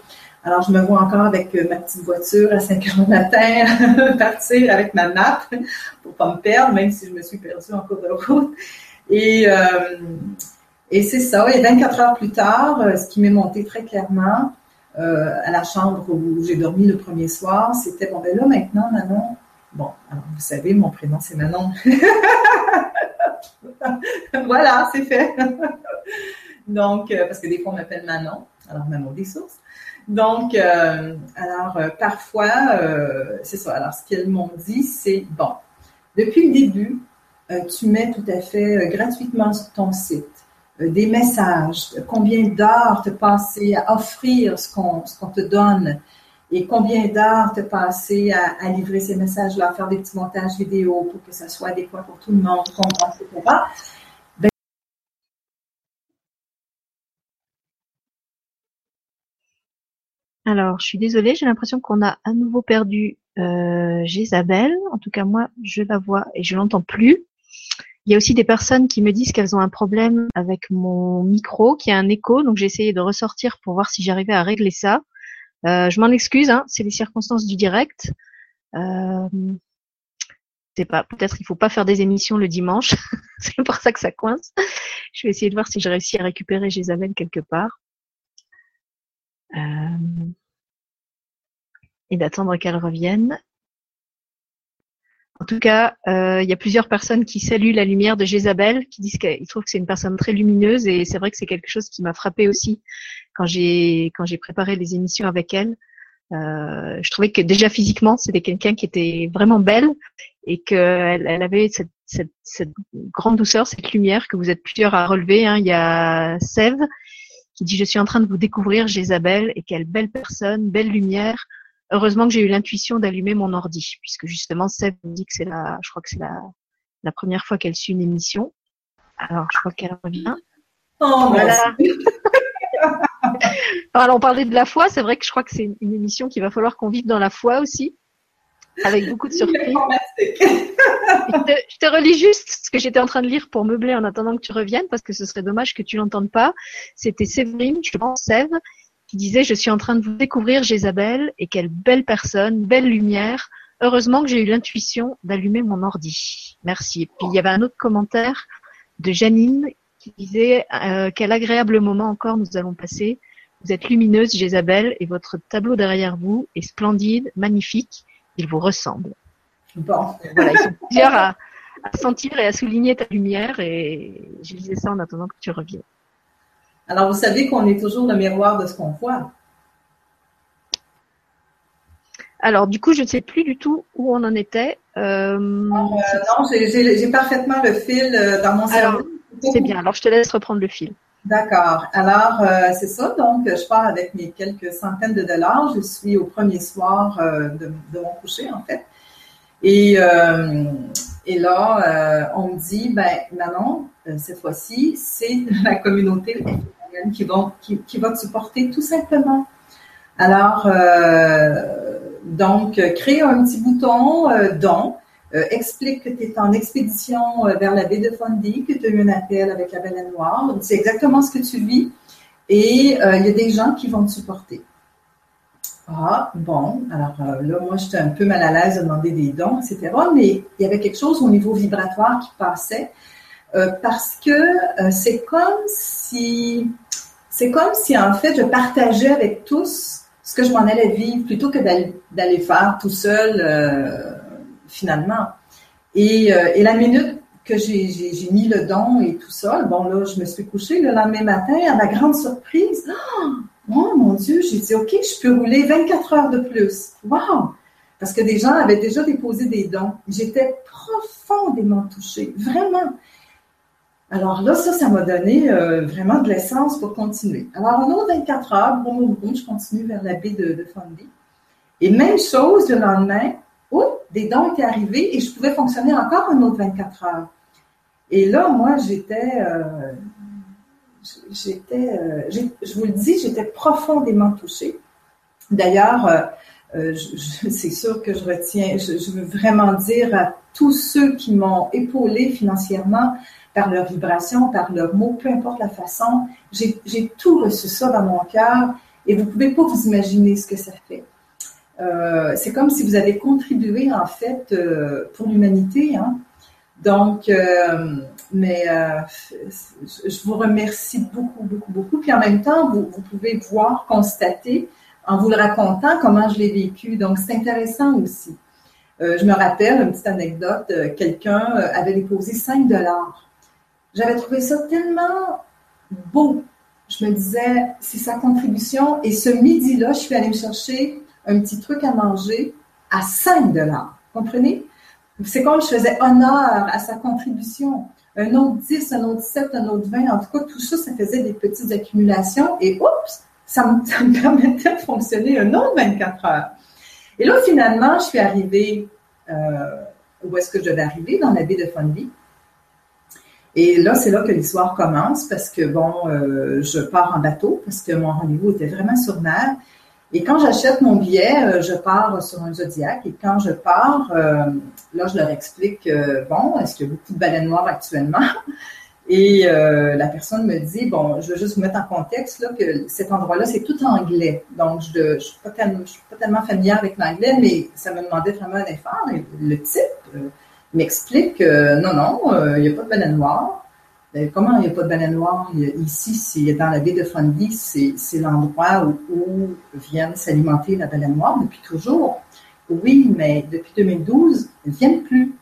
Alors, je me vois encore avec euh, ma petite voiture à 5 heures du matin, *laughs* partir avec ma map pour pas me perdre, même si je me suis perdue en cours de route. Et, euh, et c'est ça. Et 24 heures plus tard, ce qui m'est monté très clairement à la chambre où j'ai dormi le premier soir, c'était bon, ben là maintenant, Manon, Bon, alors vous savez, mon prénom c'est Manon. *laughs* voilà, c'est fait. *laughs* Donc, euh, parce que des fois on m'appelle Manon, alors Manon des sources. Donc, euh, alors euh, parfois, c'est ça. Alors, ce qu'elles m'ont dit, c'est bon, depuis le début, tu mets tout à fait gratuitement sur ton site des messages, combien d'heures te passer à offrir ce qu'on te donne, et combien d'heures te passer à, livrer ces messages-là, à faire des petits montages vidéo pour que ça soit adéquat pour tout le monde, etc. Ben, Alors, je suis désolée, j'ai l'impression qu'on a à nouveau perdu euh, En tout cas, moi, je la vois et je l'entends plus. Il y a aussi des personnes qui me disent qu'elles ont un problème avec mon micro, qui a un écho. Donc, j'ai essayé de ressortir pour voir si j'arrivais à régler ça. Euh, je m'en excuse, hein, c'est les circonstances du direct. Euh, c'est pas, peut-être il faut pas faire des émissions le dimanche. *laughs* c'est pour ça que ça coince. Je vais essayer de voir si je réussis à récupérer Isabelle quelque part. Euh, et d'attendre qu'elle revienne. En tout cas, euh, il y a plusieurs personnes qui saluent la lumière de Jézabel, qui disent qu'ils trouvent que c'est une personne très lumineuse, et c'est vrai que c'est quelque chose qui m'a frappé aussi quand j'ai quand j'ai préparé les émissions avec elle. Euh, je trouvais que déjà physiquement, c'était quelqu'un qui était vraiment belle et qu'elle elle avait cette, grande douceur, cette lumière que vous êtes plusieurs à relever. Hein. Il y a Sève qui dit je suis en train de vous découvrir, Jézabel, et quelle belle personne, belle lumière. Heureusement que j'ai eu l'intuition d'allumer mon ordi, puisque justement Seb me dit que c'est la, je crois que c'est la, la première fois qu'elle suit une émission. Alors je crois qu'elle revient. Oh, voilà. *laughs* Alors on parlait de la foi, c'est vrai que je crois que c'est une, émission qu'il va falloir qu'on vive dans la foi aussi, avec beaucoup de surprises. *laughs* je, te, je te relis juste ce que j'étais en train de lire pour meubler en attendant que tu reviennes, parce que ce serait dommage que tu l'entendes pas. C'était Séverine, je pense, Sève, qui disait Je suis en train de vous découvrir, Jézabel, et quelle belle personne, belle lumière. Heureusement que j'ai eu l'intuition d'allumer mon ordi. Merci. Et puis il y avait un autre commentaire de Janine qui disait euh, Quel agréable moment encore nous allons passer. Vous êtes lumineuse, Jézabel, et votre tableau derrière vous est splendide, magnifique. Il vous ressemble. Bon. Voilà, ils sont plusieurs à, à sentir et à souligner ta lumière, et je disais ça en attendant que tu reviennes. Alors, vous savez qu'on est toujours le miroir de ce qu'on voit. Alors, du coup, je ne sais plus du tout où on en était. Euh... non, euh, j'ai parfaitement le fil euh, dans mon cerveau. C'est bien. Alors, je te laisse reprendre le fil. D'accord. Alors, euh, c'est ça. Donc, je pars avec mes quelques centaines de dollars. Je suis au premier soir de, de, mon coucher, en fait. Et Et là, on me dit, ben Manon, cette fois-ci, c'est la communauté qui, qui, qui va te supporter tout simplement. Alors, donc, crée un petit bouton don euh, explique que tu es en expédition euh, vers la baie de Fundy, que tu as eu un appel avec la baleine noire. C'est exactement ce que tu vis. Et euh, il y a des gens qui vont te supporter. Ah, bon, alors là, moi, j'étais un peu mal à l'aise de demander des dons, etc. Mais il y avait quelque chose au niveau vibratoire qui passait parce que c'est comme si, c'est comme si, en fait, je partageais avec tous ce que je m'en allais vivre plutôt que d'aller faire tout seul finalement. Et, euh, et la minute que j'ai mis le don et tout ça, bon là, je me suis couchée le lendemain matin à ma grande surprise. *gasps* Oh, mon Dieu, j'ai dit, OK, je peux rouler 24 heures de plus. Wow! Parce que des gens avaient déjà déposé des dons. J'étais profondément touchée, vraiment. Alors là, ça, ça m'a donné euh, vraiment de l'essence pour continuer. Alors, en autre 24 heures, bon, bon, bon, je continue vers la baie de, de Fundy. Et même chose le lendemain, des dons étaient arrivés et je pouvais fonctionner encore un autre 24 heures. Et là, moi, j'étais, euh, euh, je vous le dis, j'étais profondément touchée. D'ailleurs, euh, c'est sûr que je retiens, je, veux vraiment dire à tous ceux qui m'ont épaulé financièrement par leur vibration, par leurs mots, peu importe la façon, j'ai tout reçu ça dans mon cœur et vous pouvez pas vous imaginer ce que ça fait. Euh, c'est comme si vous avez contribué en fait euh, pour l'humanité. Hein. Donc, euh, mais je vous remercie beaucoup, beaucoup, beaucoup. Puis en même temps, vous, vous, pouvez voir, constater en vous le racontant comment je l'ai vécu. Donc, c'est intéressant aussi. je me rappelle une petite anecdote. Quelqu'un avait déposé 5 dollars. J'avais trouvé ça tellement beau. Je me disais, c'est sa contribution. Et ce midi-là, je suis allée me chercher un petit truc à manger à 5 dollars. Comprenez? C'est comme je faisais honneur à sa contribution. Un autre 10, un autre 7, un autre 20. En tout cas, tout ça, ça faisait des petites accumulations et oups, ça me, *laughs* permettait de fonctionner un autre 24 heures. Et là, finalement, je suis arrivée euh, où est-ce que je devais arriver? Dans la baie de Fundy. Et là, c'est là que l'histoire commence parce que, bon, euh, je pars en bateau parce que mon rendez-vous était vraiment sur mer. Et quand j'achète mon billet, euh, je pars sur un Zodiac. Et quand je pars, euh, là, je leur explique, bon, est-ce qu'il y a beaucoup de baleines noires actuellement? *laughs* Et euh, la personne me dit, bon, je veux juste vous mettre en contexte là, que cet endroit-là, c'est tout anglais. Donc, je ne suis, pas tellement, suis pas tellement familière avec l'anglais, mais ça me demandait vraiment un effort. Et le type m'explique, non, non, il n'y a pas de baleines noires. Ben, comment il n'y a pas de baleine noire? Ici, c'est dans la baie de Fundy, c'est l'endroit où, viennent s'alimenter la baleine noire depuis toujours. Oui, mais depuis 2012, elles ne viennent plus.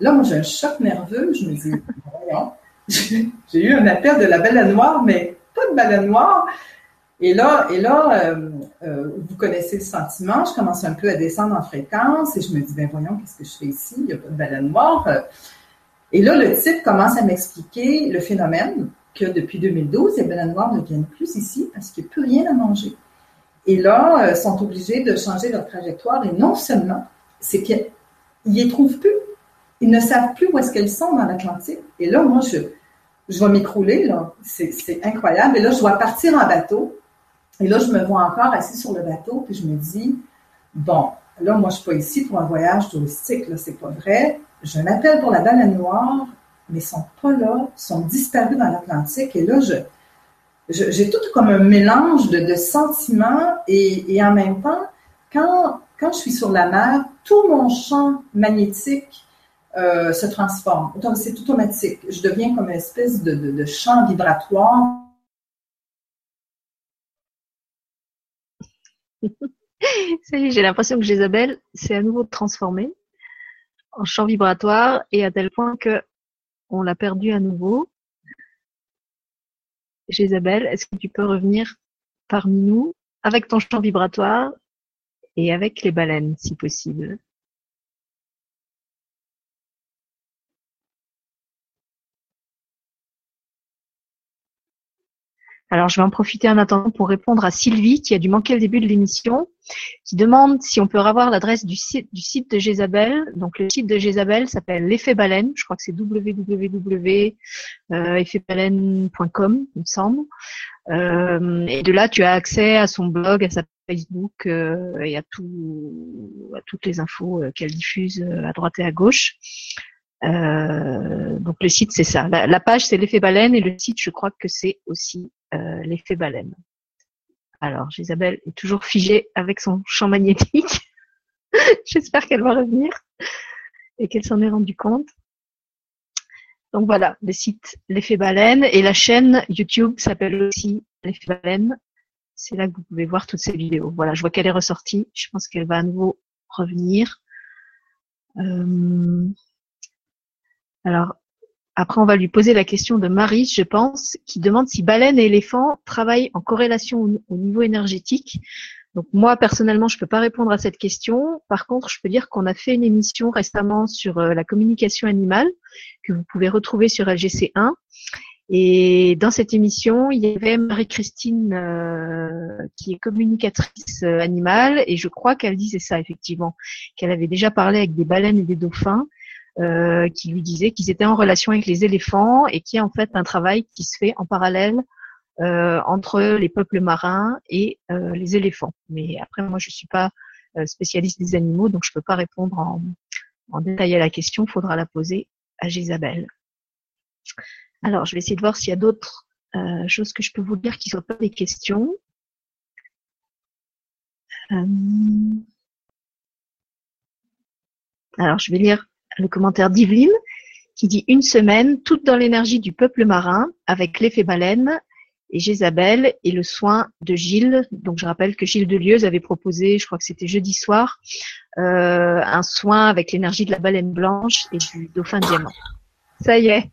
Là, moi, j'ai un choc nerveux. Je me dis, *laughs* voyons, *laughs* j'ai eu un appel de la baleine noire, mais pas de baleine noire. Et là, et là euh, euh, vous connaissez le sentiment, je commence un peu à descendre en fréquence et je me dis, ben voyons, qu'est-ce que je fais ici? Il n'y a pas de baleine noire. Et là, le type commence à m'expliquer le phénomène que depuis 2012, les baleines noires ne viennent plus ici parce qu'il n'y a plus rien à manger. Et là, euh, sont obligés de changer leur trajectoire. Et non seulement, c'est qu'ils n'y trouvent plus. Ils ne savent plus où est-ce qu'elles sont dans l'Atlantique. Et là, moi, je, je vais m'écrouler, là. C'est incroyable. Et là, je dois partir en bateau. Et là, je me vois encore assis sur le bateau, puis je me dis, bon, là, moi, je ne suis pas ici pour un voyage touristique, là, c'est pas vrai je m'appelle pour la baleine noire, mais ils sont pas là, ils sont disparus dans l'Atlantique. Et là, j'ai tout comme un mélange de, sentiments et, en même temps, quand, je suis sur la mer, tout mon champ magnétique euh, se transforme. C'est automatique. Je deviens comme une espèce de, champ vibratoire. *laughs* Ça y est, j'ai l'impression que Isabelle s'est à nouveau transformée en champ vibratoire et à tel point que on l'a perdu à nouveau. Isabelle, est-ce que tu peux revenir parmi nous avec ton champ vibratoire et avec les baleines, si possible? Alors, je vais en profiter en attendant pour répondre à Sylvie, qui a dû manquer le début de l'émission, qui demande si on peut avoir l'adresse du site, de Jézabel. Donc, le site de Jézabel s'appelle l'effet baleine. Je crois que c'est www.effetbaleine.com, il me semble. Euh, et de là, tu as accès à son blog, à sa Facebook euh, et à toutes les infos euh, qu'elle diffuse à droite et à gauche. Donc le site c'est ça. La, la page c'est l'effet baleine et le site je crois que c'est aussi euh, l'effet baleine. Alors, Isabelle est toujours figée avec son champ magnétique. *laughs* J'espère qu'elle va revenir et qu'elle s'en est rendue compte. Donc voilà, le site L'effet baleine et la chaîne YouTube s'appelle aussi L'effet baleine. C'est là que vous pouvez voir toutes ces vidéos. Voilà, je vois qu'elle est ressortie. Je pense qu'elle va à nouveau revenir. Euh, alors, après, on va lui poser la question de Marie, je pense, qui demande si baleine et éléphant travaillent en corrélation au, niveau énergétique. Donc moi, personnellement, je ne peux pas répondre à cette question. Par contre, je peux dire qu'on a fait une émission récemment sur euh, la communication animale que vous pouvez retrouver sur LGC1. Et dans cette émission, il y avait Marie-Christine euh, qui est communicatrice euh, animale et je crois qu'elle disait ça effectivement, qu'elle avait déjà parlé avec des baleines et des dauphins euh, qui lui disait qu'ils étaient en relation avec les éléphants et qui est en fait un travail qui se fait en parallèle euh, entre les peuples marins et euh, les éléphants. Mais après, moi, je suis pas spécialiste des animaux, donc je peux pas répondre en, en détail à la question. Il faudra la poser à Gisabelle. Alors, je vais essayer de voir s'il y a d'autres choses que je peux vous dire qui ne soient pas des questions. Alors, je vais lire le commentaire d'Yveline qui dit une semaine, toute dans l'énergie du peuple marin, avec l'effet baleine et Jézabel et le soin de Gilles. Donc je rappelle que Gilles Delieuse avait proposé, je crois que c'était jeudi soir, euh, un soin avec l'énergie de la baleine blanche et du dauphin diamant. Ça y est,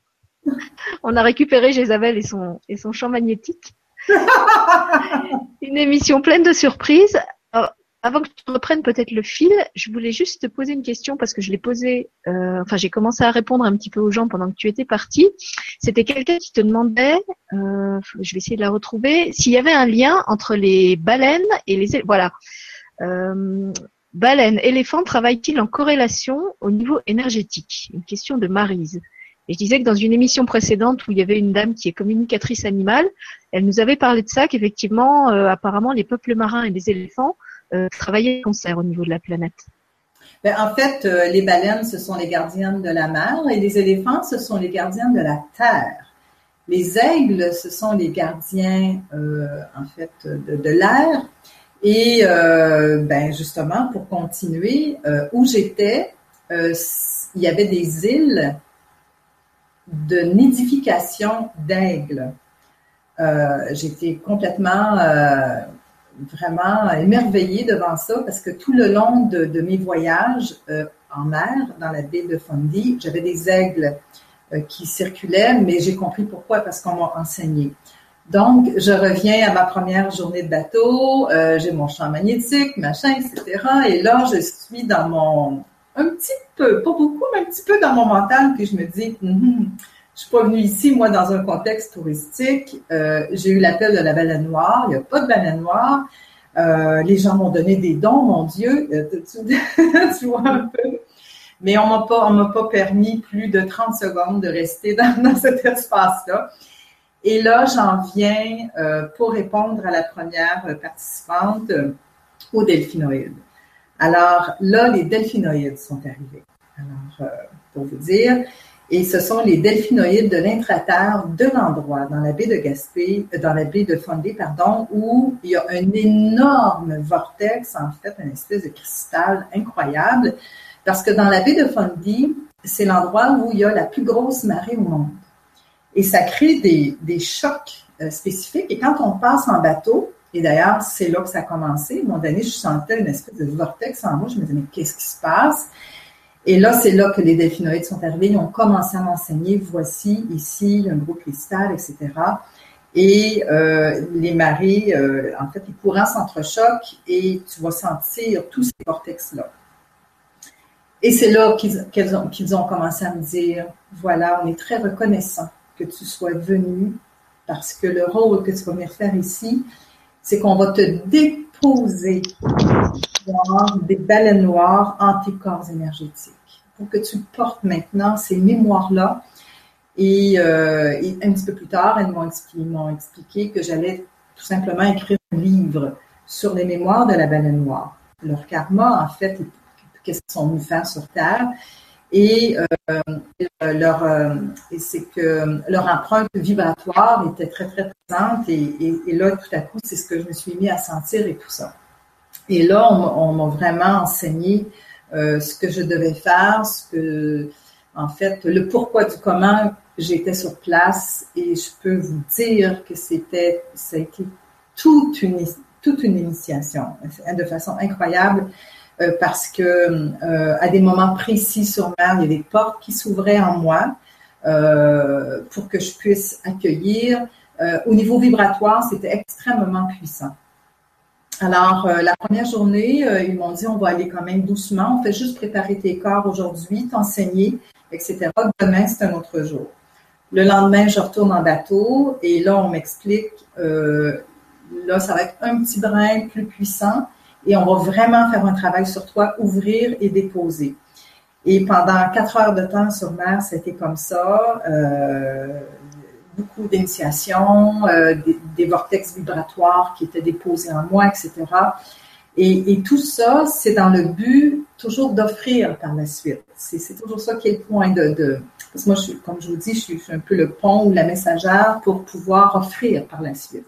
on a récupéré Jézabel et son, et son champ magnétique. *laughs* Une émission pleine de surprises. Avant que tu reprennes peut-être le fil, je voulais juste te poser une question parce que je l'ai posé, euh, enfin j'ai commencé à répondre un petit peu aux gens pendant que tu étais parti. C'était quelqu'un qui te demandait, euh, je vais essayer de la retrouver, s'il y avait un lien entre les baleines et les voilà. Euh, baleines, éléphants travaillent-ils en corrélation au niveau énergétique? Une question de Marise. Et je disais que dans une émission précédente où il y avait une dame qui est communicatrice animale, elle nous avait parlé de ça, qu'effectivement, euh, apparemment, les peuples marins et les éléphants euh, travailler concert au niveau de la planète? Ben, En fait, euh, les baleines, ce sont les gardiennes de la mer et les éléphants, ce sont les gardiens de la terre. Les aigles, ce sont les gardiens, euh, en fait, de, l'air. Et ben, justement, pour continuer, où j'étais, il y avait des îles de nidification d'aigles. J'étais complètement vraiment émerveillée devant ça parce que tout le long de, mes voyages euh, en mer, dans la baie de Fundy, j'avais des aigles euh, qui circulaient, mais j'ai compris pourquoi, parce qu'on m'a enseigné. Donc, je reviens à ma première journée de bateau, euh, j'ai mon champ magnétique, machin, etc. Et là, je suis dans mon, un petit peu, pas beaucoup, mais un petit peu dans mon mental, puis je me dis, mm je suis pas venue ici, moi, dans un contexte touristique. Euh, j'ai eu l'appel de la baleine noire. Il n'y a pas de baleine noire. Euh, les gens m'ont donné des dons, mon Dieu. Euh, *laughs* tu, vois un peu. Mais on m'a pas, on m'a pas permis plus de 30 secondes de rester *laughs* dans, cet espace-là. Et là, j'en viens pour répondre à la première participante aux delphinoïdes. Alors là, les delphinoïdes sont arrivés. Alors, pour vous dire, et ce sont les delphinoïdes de l'intraterre de l'endroit, dans la baie de Gaspé, euh, dans la baie de Fondé, pardon, où il y a un énorme vortex, en fait, une espèce de cristal incroyable, parce que dans la baie de Fundy, c'est l'endroit où il y a la plus grosse marée au monde. Et ça crée des, des chocs euh, spécifiques. Et quand on passe en bateau, et d'ailleurs, c'est là que ça a commencé, moment donné, je sentais une espèce de vortex en moi, je me disais, mais qu'est-ce qui se passe? Et là, c'est là que les delphinoïdes sont arrivés. Ils ont commencé à m'enseigner, voici ici un gros cristal, etc. Et euh, les marées, euh, en fait, les courants s'entrechoquent et tu vas sentir tous ces vortex-là. Et c'est là qu'ils ont, ont, commencé à me dire, voilà, on est très reconnaissant que tu sois venu parce que le rôle que tu vas venir faire ici, c'est qu'on va te déposer des baleines noires anticorps énergétiques pour que tu portes maintenant ces mémoires-là. Et, euh, un petit peu plus tard, elles m'ont expliqué, que j'allais tout simplement écrire un livre sur les mémoires de la baleine noire. Leur karma, en fait, qu'est-ce qu'ils sont venus faire sur Terre. Et, euh, leur, euh, et c'est que leur empreinte vibratoire était très, très présente. Et, là, tout à coup, c'est ce que je me suis mis à sentir et tout ça. Et là, on, m'a vraiment enseigné euh, ce que je devais faire, ce que, en fait, le pourquoi du comment j'étais sur place. Et je peux vous dire que c'était, ça a été toute une, toute une initiation, de façon incroyable. Euh, parce que euh, à des moments précis sur mer, il y a des portes qui s'ouvraient en moi euh, pour que je puisse accueillir. Euh, au niveau vibratoire, c'était extrêmement puissant. Alors, euh, la première journée, euh, ils m'ont dit, on va aller quand même doucement, on fait juste préparer tes corps aujourd'hui, t'enseigner, etc. Demain, c'est un autre jour. Le lendemain, je retourne en bateau et là, on m'explique, euh, là, ça va être un petit brin plus puissant et on va vraiment faire un travail sur toi, ouvrir et déposer. Et pendant quatre heures de temps sur mer, c'était comme ça. Euh, beaucoup d'initiations, euh, des, vortex vibratoires qui étaient déposés en moi, etc. Et, tout ça, c'est dans le but toujours d'offrir par la suite. C'est toujours ça qui est le point de, Parce que moi, comme je vous dis, je suis, un peu le pont ou la messagère pour pouvoir offrir par la suite.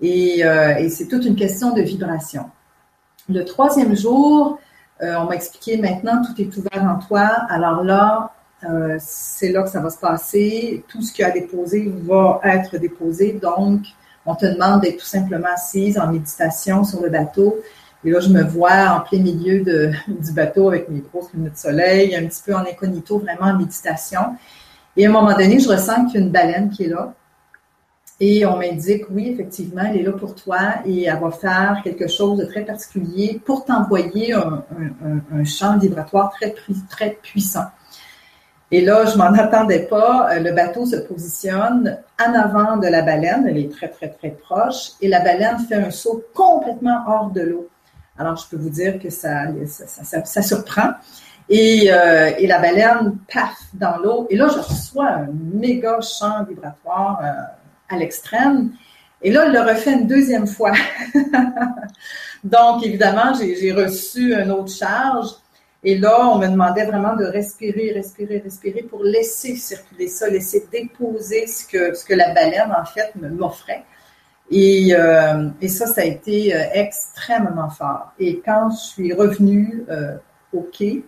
Et, euh, c'est toute une question de vibration. Le troisième jour, euh, on m'a expliqué maintenant, tout est ouvert en toi. Alors là, euh, c'est là que ça va se passer. Tout ce qui a déposé va être déposé. Donc, on te demande d'être tout simplement assise en méditation sur le bateau. Et là, je me vois en plein milieu *laughs* du bateau avec mes grosses lunettes de soleil, un petit peu en incognito, vraiment en méditation. Et à un moment donné, je ressens qu'il y a une baleine qui est là. Et on m'indique, oui, effectivement, elle est là pour toi et elle va faire quelque chose de très particulier pour t'envoyer un, champ vibratoire très puissant. Et là, je m'en attendais pas. Euh, le bateau se positionne en avant de la baleine. Elle est très, très, très proche. Et la baleine fait un saut complètement hors de l'eau. Alors, je peux vous dire que ça, ça, ça, surprend. Et, euh, et, la baleine, paf, dans l'eau. Et là, je reçois un méga champ vibratoire euh, à l'extrême. Et là, elle le refait une deuxième fois. *laughs* Donc, évidemment, j'ai reçu une autre charge. Et là, on me demandait vraiment de respirer, respirer, respirer pour laisser circuler ça, laisser déposer ce que, ce que la baleine, en fait, m'offrait. Et, euh, et ça, ça a été euh, extrêmement fort. Et quand je suis revenue euh, au quai,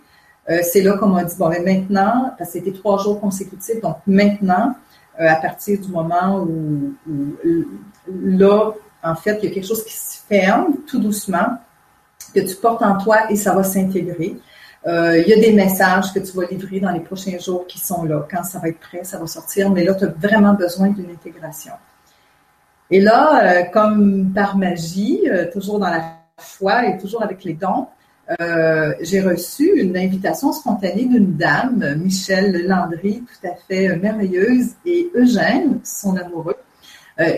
c'est là qu'on m'a dit, bon, mais maintenant, parce que c'était trois jours consécutifs, donc maintenant, à partir du moment où, là, en fait, il y a quelque chose qui se ferme tout doucement, que tu portes en toi et ça va s'intégrer. Euh, il y a des messages que tu vas livrer dans les prochains jours qui sont là. Quand ça va être prêt, ça va sortir, mais là, tu as vraiment besoin d'une intégration. Et là, euh, comme par magie, euh, toujours dans la foi et toujours avec les dons, j'ai reçu une invitation spontanée d'une dame, Michelle Landry, tout à fait merveilleuse, et Eugène, son amoureux.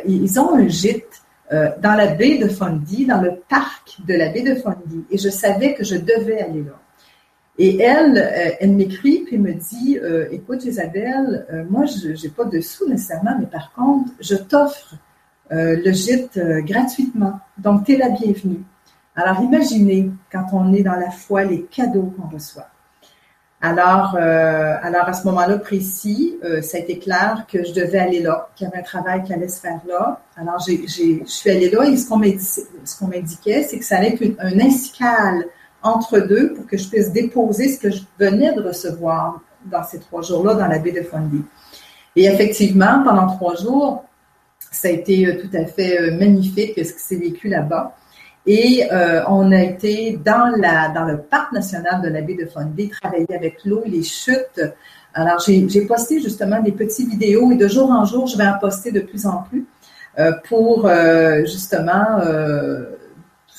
ils ont un gîte dans la baie de Fundy, dans le parc de la baie de Fundy, et je savais que je devais aller là. Et elle, euh, elle m'écrit puis me dit, euh, écoute Isabelle, euh, moi je n'ai pas de sous nécessairement, mais par contre, je t'offre le gîte gratuitement. Donc, tu es la bienvenue. Alors, imaginez quand on est dans la foi les cadeaux qu'on reçoit. Alors, alors à ce moment-là précis, ça a été clair que je devais aller là, qu'il y avait un travail qui allait se faire là. Alors, j'ai, je suis allée là et ce qu'on m'indiquait, c'est que ça allait être un escale entre deux pour que je puisse déposer ce que je venais de recevoir dans ces trois jours-là dans la baie de Fundy. Et effectivement, pendant trois jours, ça a été euh, tout à fait euh, magnifique ce qui s'est vécu là-bas. Et euh, on a été dans, la, dans le parc national de la baie de Fundy, travailler avec l'eau, les chutes. Alors, j'ai posté justement des petites vidéos et de jour en jour, je vais en poster de plus en plus euh, pour euh, justement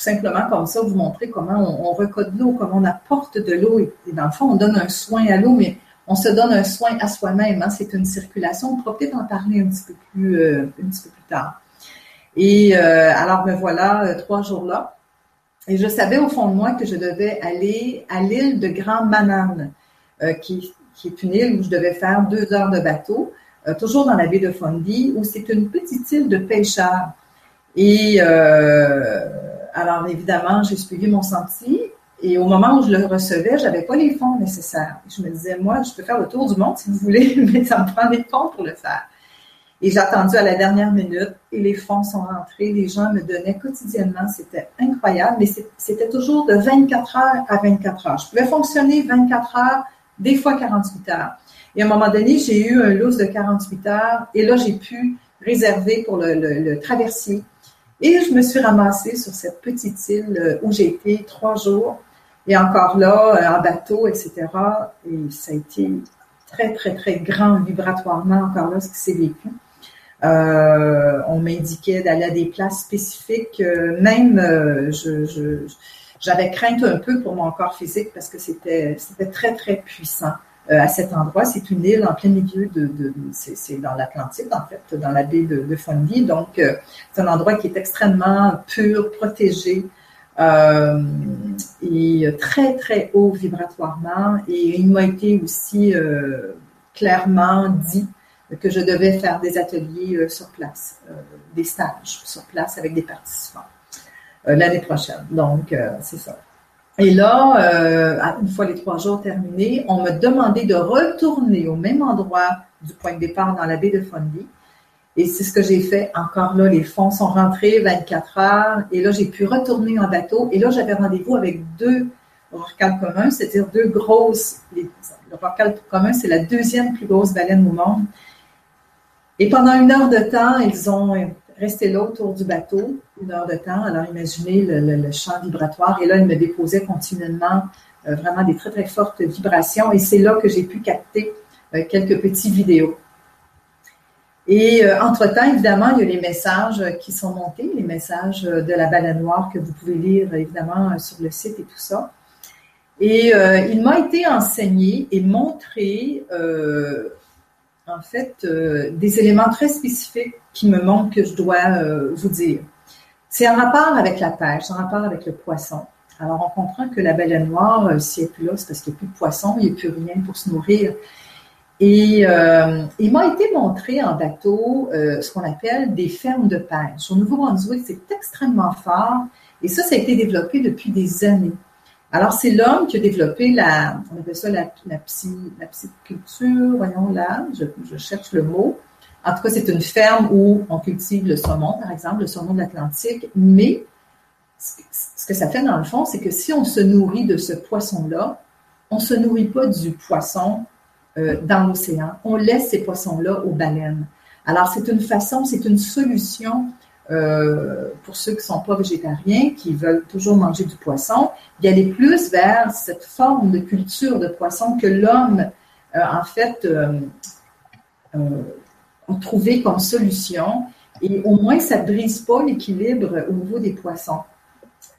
simplement comme ça, vous montrer comment on, on de l'eau, comment on apporte de l'eau. Et, dans le fond, on donne un soin à l'eau, mais on se donne un soin à soi-même. Hein, c'est une circulation. On pourra peut-être en parler un petit peu plus, euh, un petit peu plus tard. Et euh, alors, me voilà euh, trois jours là. Et je savais au fond de moi que je devais aller à l'île de Grand Manan, qui, qui, est une île où je devais faire deux heures de bateau, toujours dans la baie de Fundy, où c'est une petite île de pêcheurs. Et alors, évidemment, j'ai suivi mon sentier et au moment où je le recevais, j'avais pas les fonds nécessaires. Je me disais, moi, je peux faire le tour du monde si vous voulez, *laughs* mais ça me prend des fonds pour le faire. Et j'ai attendu à la dernière minute et les fonds sont rentrés. Les gens me donnaient quotidiennement. C'était incroyable, mais c'était toujours de 24 heures à 24 heures. Je pouvais fonctionner 24 heures, des fois 48 heures. Et à un moment donné, j'ai eu un loose de 48 heures et là, j'ai pu réserver pour le traversier. Et je me suis ramassée sur cette petite île euh, où j'ai été trois jours et encore là, euh, en bateau, etc. Et ça a été très, très, très grand vibratoirement, encore là, ce qui s'est vécu. Euh, on m'indiquait d'aller à des places spécifiques. Même, je, j'avais crainte un peu pour mon corps physique parce que c'était, c'était très, très puissant à cet endroit. C'est une île en plein milieu de, c'est, dans l'Atlantique, en fait, dans la baie de, de Fundy. Donc, c'est un endroit qui est extrêmement pur, protégé. Euh, et très, très haut vibratoirement. Et il m'a été aussi euh, clairement dit que je devais faire des ateliers euh, sur place, des stages sur place avec des participants l'année prochaine. Donc, c'est ça. Et là, une fois les trois jours terminés, on m'a demandé de retourner au même endroit du point de départ dans la baie de Fundy et c'est ce que j'ai fait. Encore là, les fonds sont rentrés 24 heures. Et là, j'ai pu retourner en bateau. Et là, j'avais rendez-vous avec deux rorquals communs, c'est-à-dire deux grosses. le rorcal commun, c'est la deuxième plus grosse baleine au monde. Et pendant une heure de temps, ils ont resté là autour du bateau, une heure de temps. Alors, imaginez le, champ vibratoire. Et là, ils me déposaient continuellement euh, vraiment des très, très fortes vibrations. Et c'est là que j'ai pu capter euh, quelques petites vidéos. Et euh, entre-temps, évidemment, il y a les messages qui sont montés, les messages de la baleine noire que vous pouvez lire, évidemment, sur le site et tout ça. Et il m'a été enseigné et montré, en fait, des éléments très spécifiques qui me montrent que je dois vous dire. C'est un rapport avec la pêche, un rapport avec le poisson. Alors, on comprend que la baleine noire, si elle n'est plus là, c'est parce qu'il n'y a plus de poisson, il n'y a plus rien pour se nourrir. Et euh, il m'a été montré en bateau euh, ce qu'on appelle des fermes de pêche. Au Nouveau-Brunswick, c'est extrêmement fort et ça, ça a été développé depuis des années. Alors, c'est l'homme qui a développé la, on appelle ça la, la, psy, psychiculture, voyons là, je, cherche le mot. En tout cas, c'est une ferme où on cultive le saumon, par exemple, le saumon de l'Atlantique, mais ce que ça fait dans le fond, c'est que si on se nourrit de ce poisson-là, on ne se nourrit pas du poisson euh, dans l'océan. On laisse ces poissons-là aux baleines. Alors, c'est une façon, c'est une solution euh, pour ceux qui ne sont pas végétariens, qui veulent toujours manger du poisson, d'y aller plus vers cette forme de culture de poisson que l'homme, euh, en fait, a trouvé comme solution. Et au moins, ça ne brise pas l'équilibre au niveau des poissons.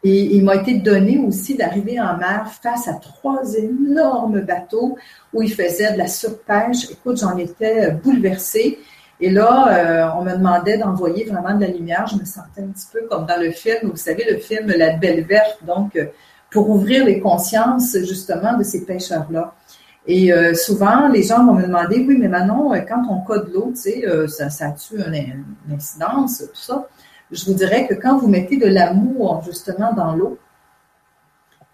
Et il m'a été donné aussi d'arriver en mer face à trois énormes bateaux où ils faisaient de la surpêche. Écoute, j'en étais bouleversée. Et là, euh, on me demandait d'envoyer vraiment de la lumière. Je me sentais un petit peu comme dans le film, vous savez, le film La Belle Verte, donc euh, pour ouvrir les consciences justement de ces pêcheurs-là. Et euh, souvent, les gens vont me demander, oui, mais maintenant, quand on code l'eau, tu sais, ça, ça a-tu une incidence, tout ça? je vous dirais que quand vous mettez de l'amour justement dans l'eau,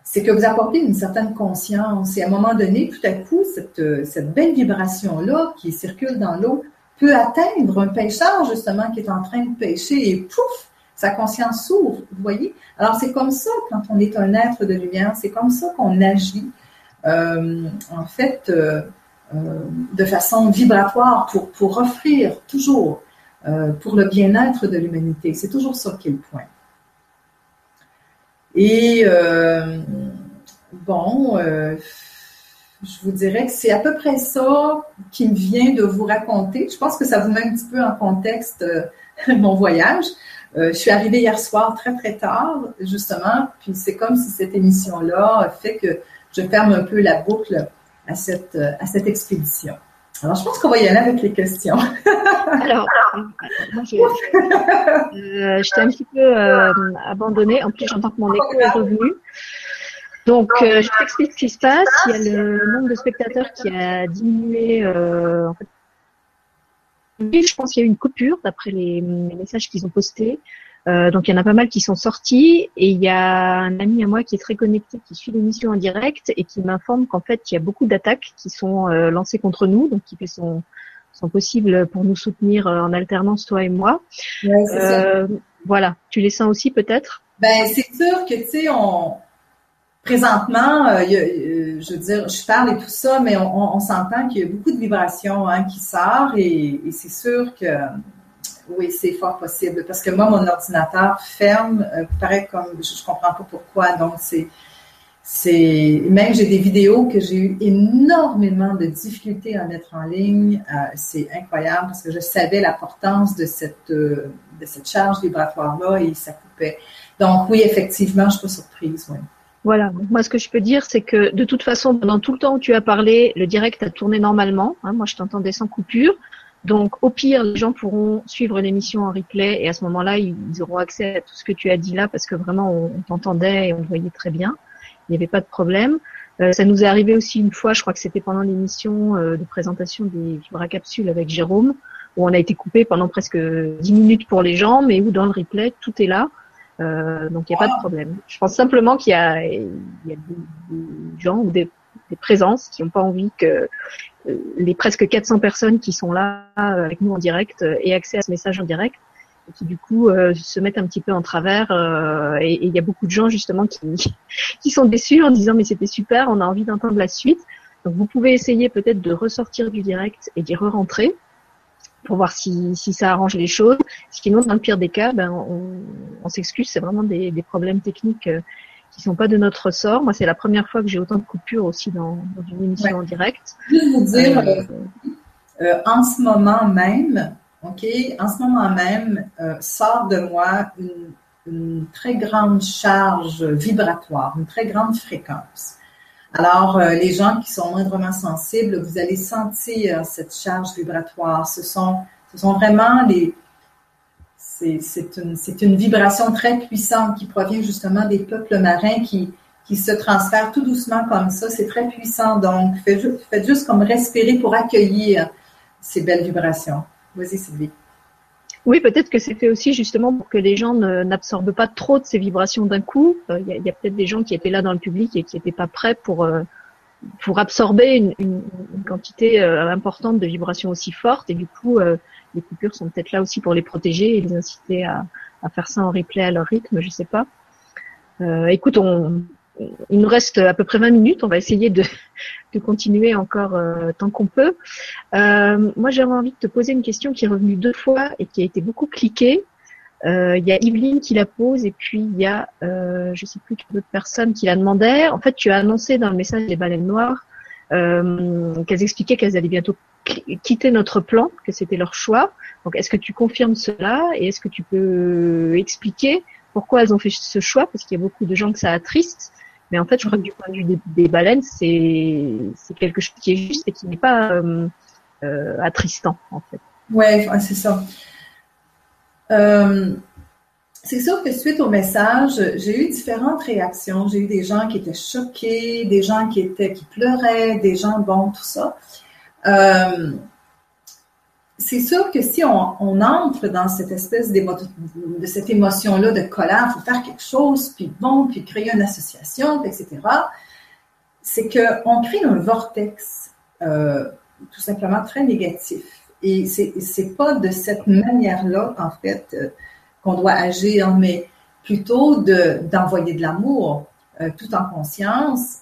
c'est que vous apportez une certaine conscience. Et à un moment donné, tout à coup, cette, cette belle vibration-là qui circule dans l'eau peut atteindre un pêcheur justement qui est en train de pêcher et pouf, sa conscience s'ouvre. Vous voyez? Alors c'est comme ça quand on est un être de lumière, c'est comme ça qu'on agit. Euh, en fait, euh, euh, de façon vibratoire pour, pour offrir toujours pour le bien-être de l'humanité. C'est toujours ça qui est le point. Et bon, je vous dirais que c'est à peu près ça qui me vient de vous raconter. Je pense que ça vous met un petit peu en contexte *laughs* mon voyage. je suis arrivée hier soir très très tard, justement, puis c'est comme si cette émission-là fait que je ferme un peu la boucle à cette, à cette expédition. Alors, je pense qu'on va y aller avec les questions. *laughs* Alors, je, euh, j'étais un petit peu euh, abandonnée. En plus, j'entends que mon écho est revenu. Donc, euh, je t'explique ce qui se passe. Il y a le nombre de spectateurs qui a diminué. Euh, en je pense qu'il y a eu une coupure d'après les messages qu'ils ont postés. Euh, donc il y en a pas mal qui sont sortis et il y a un ami à moi qui est très connecté, qui suit l'émission en direct et qui m'informe qu'en fait il y a beaucoup d'attaques qui sont euh, lancées contre nous, donc qui fait son, son possible pour nous soutenir euh, en alternance toi et moi. voilà, tu les sens aussi peut-être? Ben c'est sûr que tu sais on présentement, je veux dire, je parle et tout ça, mais on, s'entend qu'il y a beaucoup de vibrations hein, qui sortent et, et c'est sûr que oui, c'est fort possible. Parce que moi, mon ordinateur ferme, euh, paraît comme, je, ne comprends pas pourquoi. Donc, c'est, c'est, même j'ai des vidéos que j'ai eu énormément de difficultés à mettre en ligne. Euh, c'est incroyable parce que je savais l'importance de cette, euh, de cette charge vibratoire-là et ça coupait. Donc, oui, effectivement, je suis pas surprise, oui. Voilà. moi, ce que je peux dire, c'est que de toute façon, pendant tout le temps où tu as parlé, le direct a tourné normalement. Hein, moi, je t'entendais sans coupure. Donc, au pire, les gens pourront suivre l'émission en replay et à ce moment-là, ils auront accès à tout ce que tu as dit là parce que vraiment, on, t'entendait et on voyait très bien. Il n'y avait pas de problème. Euh, ça nous est arrivé aussi une fois, je crois que c'était pendant l'émission euh, de présentation des vibracapsules avec Jérôme, où on a été coupé pendant presque 10 minutes pour les gens, mais où dans le replay, tout est là. Euh, donc, il n'y a pas de problème. Je pense simplement qu'il y a, il y a des, des gens ou des des présences qui n'ont pas envie que euh, les presque 400 personnes qui sont là euh, avec nous en direct euh, aient accès à ce message en direct et qui du coup se mettent un petit peu en travers et il y a beaucoup de gens justement qui, *laughs* qui sont déçus en disant mais c'était super, on a envie d'entendre la suite. Donc vous pouvez essayer peut-être de ressortir du direct et d'y re-rentrer pour voir si, si ça arrange les choses. Sinon, dans le pire des cas, ben, on, s'excuse, c'est vraiment des problèmes techniques qui sont pas de notre ressort. Moi, c'est la première fois que j'ai autant de coupures aussi dans, une émission en direct. Juste vous dire, euh, euh, en ce moment même, ok, en ce moment même, euh, sort de moi une, une, très grande charge vibratoire, une très grande fréquence. Alors, les gens qui sont moindrement sensibles, vous allez sentir cette charge vibratoire. Ce sont, ce sont vraiment les, c'est une, vibration très puissante qui provient justement des peuples marins qui, qui se transfèrent tout doucement comme ça. C'est très puissant. Donc, faites, juste comme respirer pour accueillir ces belles vibrations. Vas-y, Sylvie. Oui, peut-être que c'est fait aussi justement pour que les gens n'absorbent pas trop de ces vibrations d'un coup. Euh, il y a, peut-être des gens qui étaient là dans le public et qui n'étaient pas prêts pour, euh, pour absorber une, une, quantité euh, importante de vibrations aussi fortes. Et du coup, les coupures sont peut-être là aussi pour les protéger et les inciter à, faire ça en replay à leur rythme, je sais pas. Euh, écoute, il nous reste à peu près 20 minutes. On va essayer *laughs* de, continuer encore euh, tant qu'on peut. Euh, moi, j'avais envie de te poser une question qui est revenue deux fois et qui a été beaucoup cliquée. Il y a Yveline qui la pose et puis il y a, je sais plus d'autres personnes qui la demandaient. En fait, tu as annoncé dans le message des baleines noires qu'elles expliquaient qu'elles allaient bientôt quitter notre plan, que c'était leur choix. Donc, est-ce que tu confirmes cela et est-ce que tu peux expliquer pourquoi elles ont fait ce choix? Parce qu'il y a beaucoup de gens que ça attriste. Mais en fait, je crois que du point de vue des, baleines, c'est quelque chose qui est juste et qui n'est pas euh, euh, attristant, en fait. Ouais, c'est ça. Euh, c'est sûr que suite au message, j'ai eu différentes réactions. J'ai eu des gens qui étaient choqués, des gens qui étaient qui pleuraient, des gens bon tout ça. Euh, c'est sûr que si on, entre dans cette espèce de cette émotion-là de colère, faut faire quelque chose, puis bon, puis créer une association, etc., c'est qu'on crée un vortex euh, tout simplement très négatif. Et c'est pas de cette manière-là, en fait, euh, qu'on doit agir, mais plutôt d'envoyer de, l'amour tout en conscience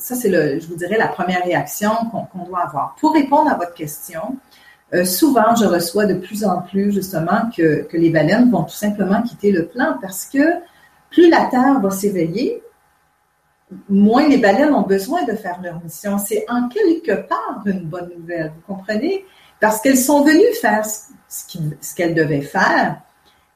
ça, c'est, le, je vous dirais, la première réaction qu'on, doit avoir. Pour répondre à votre question, euh, souvent, je reçois de plus en plus, justement, que, que les baleines vont tout simplement quitter le plan parce que plus la Terre va s'éveiller, moins les baleines ont besoin de faire leur mission. C'est en quelque part une bonne nouvelle, vous comprenez? Parce qu'elles sont venues faire ce, qu'elles devaient faire,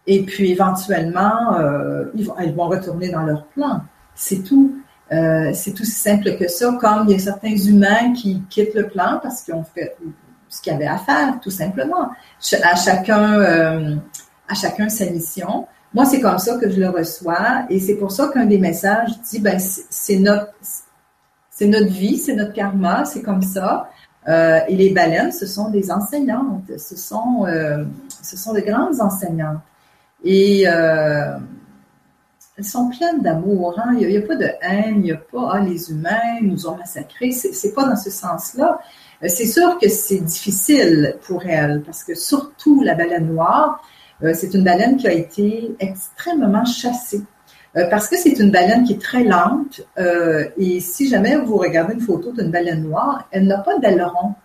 et puis éventuellement, euh, elles vont retourner dans leur plan. C'est tout. Euh, c'est aussi simple que ça, comme il y a certains humains qui quittent le plan parce qu'ils ont fait ce qu'il y avait à faire, tout simplement. À chacun, euh, à chacun sa mission. Moi, c'est comme ça que je le reçois, et c'est pour ça qu'un des messages dit, ben, c'est notre, c'est notre vie, c'est notre karma, c'est comme ça. Euh, et les baleines, ce sont des enseignantes, ce sont, euh, ce sont de grandes enseignantes. Et euh, elles sont pleines d'amour. Hein? Il n'y a, pas de haine, il n'y a pas ah, les humains nous ont massacrés. C'est pas dans ce sens-là. Euh, c'est sûr que c'est difficile pour elles parce que surtout la baleine noire, euh, c'est une baleine qui a été extrêmement chassée. Parce que c'est une baleine qui est très lente et si jamais vous regardez une photo d'une baleine noire, elle n'a pas d'aileron.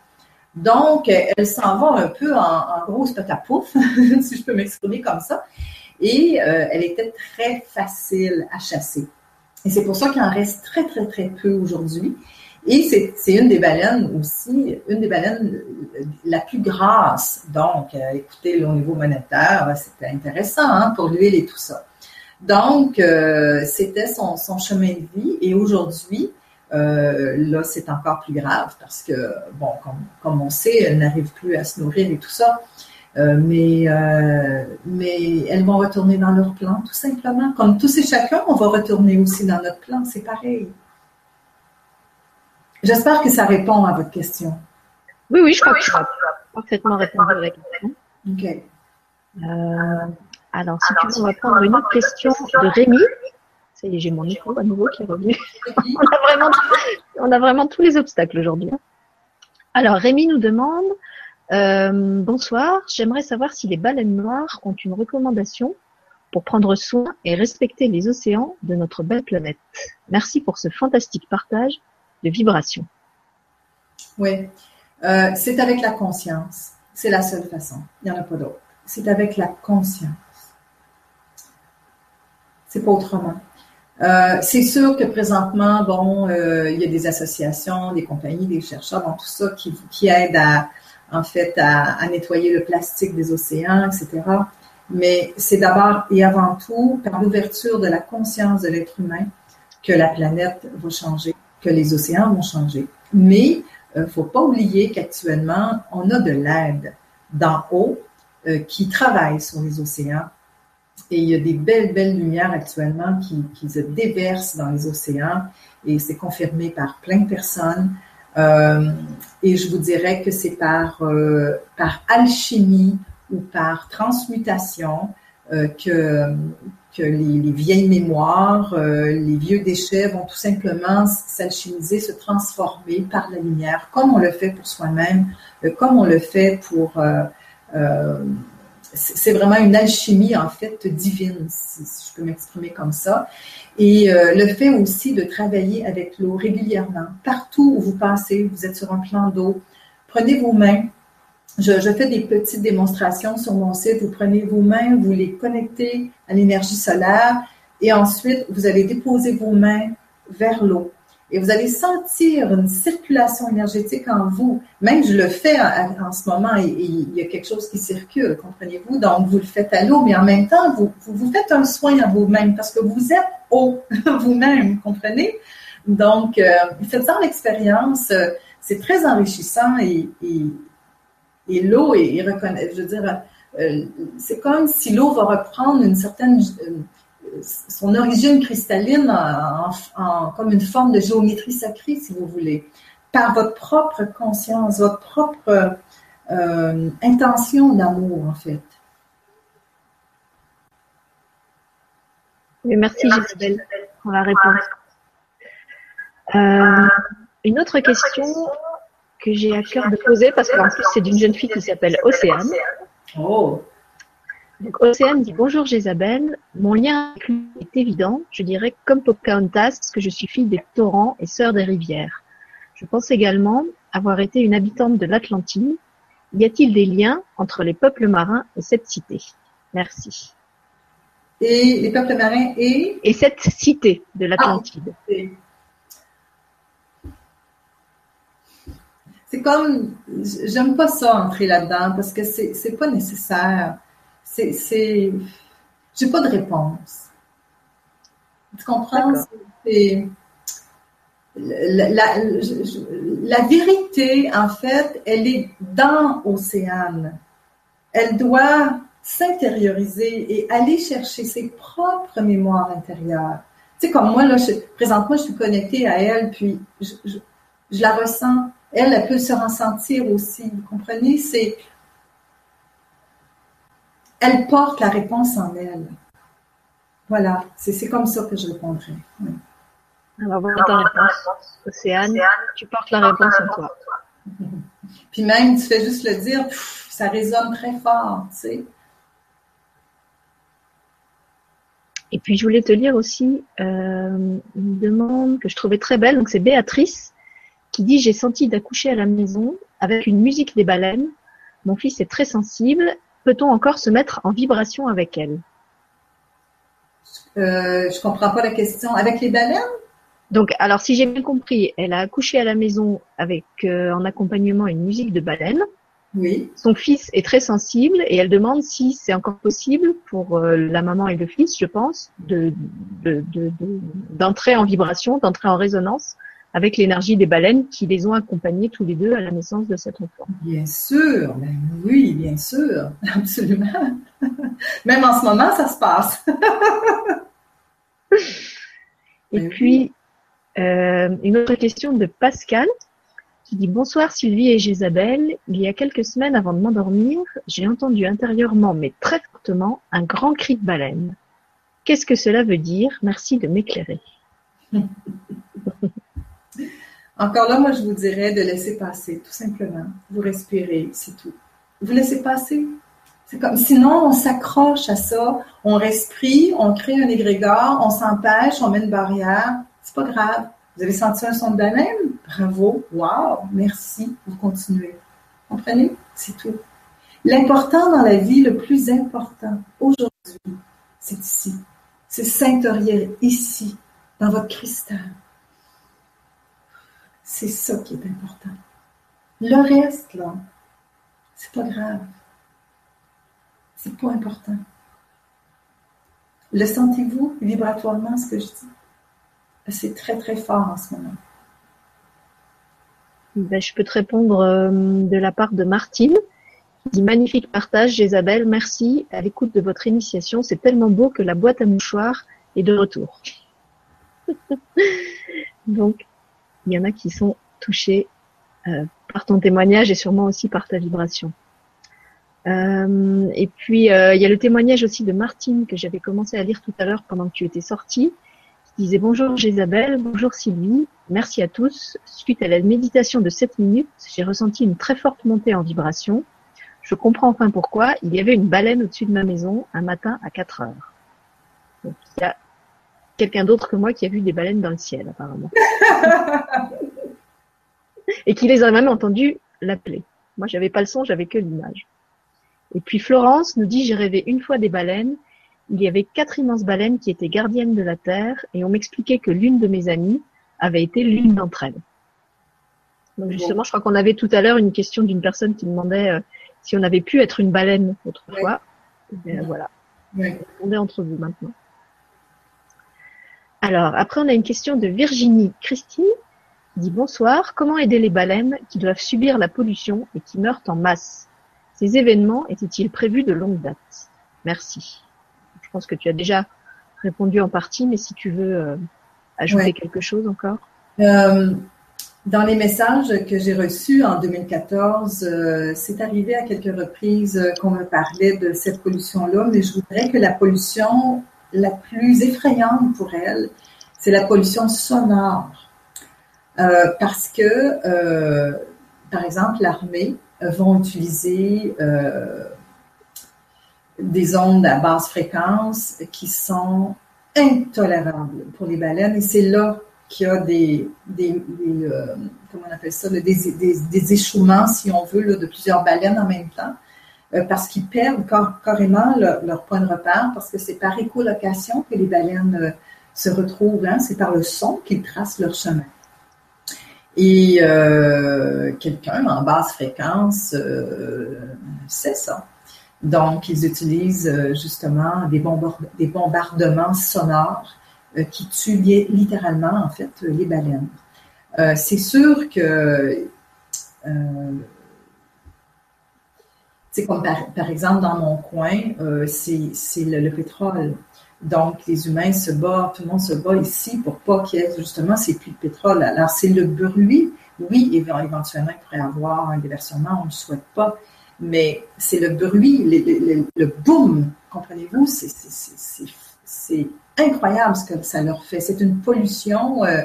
Donc, elle s'en va un peu en, en grosse pouf, *laughs* si je peux m'exprimer comme ça et euh, elle était très facile à chasser. Et c'est pour ça qu'il en reste très, très, très peu aujourd'hui. Et c'est une des baleines aussi, une des baleines la plus grasse. Donc, euh, écoutez, au niveau monétaire, c'était intéressant hein, pour l'huile et tout ça. Donc, euh, c'était son, chemin de vie. Et aujourd'hui, là, c'est encore plus grave parce que, bon, comme, comme on sait, elle n'arrive plus à se nourrir et tout ça. Euh, mais, euh, mais elles vont retourner dans leur plan, tout simplement. Comme tous et chacun, on va retourner aussi dans notre plan, c'est pareil. J'espère que ça répond à votre question. Oui, oui, je crois que as parfaitement répondu à la question. OK. Euh, alors, si tu veux, on va prendre une autre question de Rémi. Ça y est, j'ai mon micro à nouveau qui est revenu. *laughs* on, a vraiment, tous les obstacles aujourd'hui. Hein. Alors, Rémi nous demande euh, bonsoir, j'aimerais savoir si les baleines noires ont une recommandation pour prendre soin et respecter les océans de notre belle planète. Merci pour ce fantastique partage de vibrations. Oui, euh, c'est avec la conscience. C'est la seule façon. Il n'y en a pas d'autre. C'est avec la conscience. C'est pas autrement. Euh, c'est sûr que présentement, bon, il y a des associations, des compagnies, des chercheurs, bon, tout ça qui, qui aident à, en fait, à, nettoyer le plastique des océans, etc. Mais c'est d'abord et avant tout par l'ouverture de la conscience de l'être humain que la planète va changer, que les océans vont changer. Mais il euh, faut pas oublier qu'actuellement, on a de l'aide d'en haut euh, qui travaille sur les océans. Et il y a des belles, belles lumières actuellement qui, qui se déversent dans les océans et c'est confirmé par plein de personnes. Euh, et je vous dirais que c'est par, euh, par alchimie ou par transmutation euh, que, que les, vieilles mémoires, les vieux déchets vont tout simplement s'alchimiser, se transformer par la lumière, comme on le fait pour soi-même, comme on le fait pour c'est vraiment une alchimie en fait divine, si, je peux m'exprimer comme ça. Et euh, le fait aussi de travailler avec l'eau régulièrement, partout où vous passez, vous êtes sur un plan d'eau, prenez vos mains. Je, je, fais des petites démonstrations sur mon site. Vous prenez vos mains, vous les connectez à l'énergie solaire et ensuite vous allez déposer vos mains vers l'eau et vous allez sentir une circulation énergétique en vous. Même je le fais en, ce moment et, il y a quelque chose qui circule, comprenez-vous? Donc, vous le faites à l'eau, mais en même temps, vous, vous, faites un soin à vous-même parce que vous êtes eau *laughs* vous-même, comprenez? Donc, euh, faites-en l'expérience. C'est très enrichissant et, et, et l'eau est, je veux dire, euh, c'est comme si l'eau va reprendre une certaine son origine cristalline en, comme une forme de géométrie sacrée, si vous voulez, par votre propre conscience, votre propre euh, intention d'amour, en fait. merci Isabelle pour la réponse. Euh, une autre question que j'ai à cœur de poser, parce qu'en plus c'est d'une jeune fille qui s'appelle Océane. Oh. Donc, Océane dit bonjour Jézabel. Mon lien avec lui est évident. Je dirais comme Pocahontas que je suis fille des torrents et sœur des rivières. Je pense également avoir été une habitante de l'Atlantide. Y a-t-il des liens entre les peuples marins et cette cité? Merci. Et les peuples marins et Et cette cité de l'Atlantide. Ah, c'est comme, j'aime pas ça entrer là-dedans parce que c'est, c'est pas nécessaire c'est, c'est, j'ai pas de réponse. Tu comprends? C'est, la, vérité, en fait, elle est dans Océane. Elle doit s'intérioriser et aller chercher ses propres mémoires intérieures. Tu sais, comme moi, là, présentement, je suis connectée à elle, puis je, je la ressens. Elle, elle peut se ressentir aussi. Vous comprenez? C'est, elle porte la réponse en elle. Voilà, c'est comme ça que je répondrai. Alors voilà ta réponse, Océane. Tu portes la réponse en toi. *laughs* Puis même, tu fais juste le dire, ça résonne très fort, tu sais. Et puis je voulais te lire aussi euh, une demande que je trouvais très belle. Donc c'est Béatrice qui dit j'ai senti d'accoucher à la maison avec une musique des baleines. Mon fils est très sensible. Peut-on encore se mettre en vibration avec elle? Euh, Je comprends pas la question. Avec les baleines? Donc, alors si j'ai bien compris, elle a accouché à la maison avec euh, en accompagnement une musique de baleine. Oui. Son fils est très sensible et elle demande si c'est encore possible pour euh, la maman et le fils, je pense, de d'entrer en vibration, d'entrer en résonance avec l'énergie des baleines qui les ont accompagnés tous les deux à la naissance de cet enfant. Bien sûr, ben oui, bien sûr, *laughs* absolument. Même en ce moment, ça se passe. *laughs* et ben puis, euh, une autre question de Pascal qui dit Bonsoir Sylvie et Jésabelle. Il y a quelques semaines avant de m'endormir, j'ai entendu intérieurement, mais très fortement, un grand cri de baleine. Qu'est-ce que cela veut dire? Merci de m'éclairer. *laughs* Encore là, moi, je vous dirais de laisser passer, tout simplement. Vous respirez, c'est tout. Vous laissez passer. C'est comme, sinon, on s'accroche à ça, on respire, on crée un égrégore, on s'empêche, on met une barrière. C'est pas grave. Vous avez senti un son de baleine? Bravo. Wow. Merci. Vous continuez. Comprenez? C'est tout. L'important dans la vie, le plus important aujourd'hui, c'est ici. C'est s'intérieur ici, dans votre cristal. C'est ça qui est important. Le reste, là, c'est pas grave. C'est pas important. Le sentez-vous vibratoirement, ce que je dis? C'est très, très fort en ce moment. Ben, je peux te répondre euh, de la part de Martine, dit magnifique partage, Isabelle, merci à l'écoute de votre initiation. C'est tellement beau que la boîte à mouchoirs est de retour. *laughs* Donc, il y en a qui sont touchés euh, par ton témoignage et sûrement aussi par ta vibration. Euh, et puis, euh, il y a le témoignage aussi de Martine que j'avais commencé à lire tout à l'heure pendant que tu étais sortie, qui disait Bonjour Isabelle, bonjour Sylvie, merci à tous. Suite à la méditation de 7 minutes, j'ai ressenti une très forte montée en vibration. Je comprends enfin pourquoi il y avait une baleine au-dessus de ma maison un matin à 4 heures. Donc, il y a quelqu'un d'autre que moi qui a vu des baleines dans le ciel, apparemment. *laughs* et qui les a même entendus l'appeler. Moi, j'avais pas le son, j'avais que l'image. Et puis Florence nous dit, j'ai rêvé une fois des baleines. Il y avait quatre immenses baleines qui étaient gardiennes de la Terre et on m'expliquait que l'une de mes amies avait été l'une d'entre elles. Donc justement, je crois qu'on avait tout à l'heure une question d'une personne qui demandait euh, si on avait pu être une baleine autrefois. Et voilà. On est entre vous maintenant. Alors, après, on a une question de Virginie Christine qui dit bonsoir. Comment aider les baleines qui doivent subir la pollution et qui meurent en masse? Ces événements étaient-ils prévus de longue date? Merci. Je pense que tu as déjà répondu en partie, mais si tu veux euh, ajouter quelque chose encore. Euh, dans les messages que j'ai reçus en 2014, euh, c'est arrivé à quelques reprises qu'on me parlait de cette pollution-là, mais je voudrais que la pollution la plus effrayante pour elle, c'est la pollution sonore. Euh, parce que, euh, par exemple, l'armée euh, vont utiliser des ondes à basse fréquence qui sont intolérables pour les baleines. Et c'est là qu'il y a des, des, comment on appelle ça, des, des, échouements, si on veut, de plusieurs baleines en même temps. Euh, parce qu'ils perdent carrément leur, point de repère, parce que c'est par écolocation que les baleines euh, se retrouvent, hein, c'est par le son qu'ils tracent leur chemin. Et euh, quelqu'un en basse fréquence c'est ça. Donc, ils utilisent justement des, bombardements sonores qui tuent littéralement, en fait, les baleines. C'est sûr que c'est comme par, exemple dans mon coin, euh, c'est le, pétrole. Donc, les humains se battent, tout le monde se bat ici pour pas qu'il y ait justement ces puits de pétrole. Alors, c'est le bruit. Oui, éventuellement, il pourrait avoir un déversement, on ne le souhaite pas, mais c'est le bruit, le, le, boom, comprenez-vous? C'est incroyable ce que ça leur fait. C'est une pollution, euh,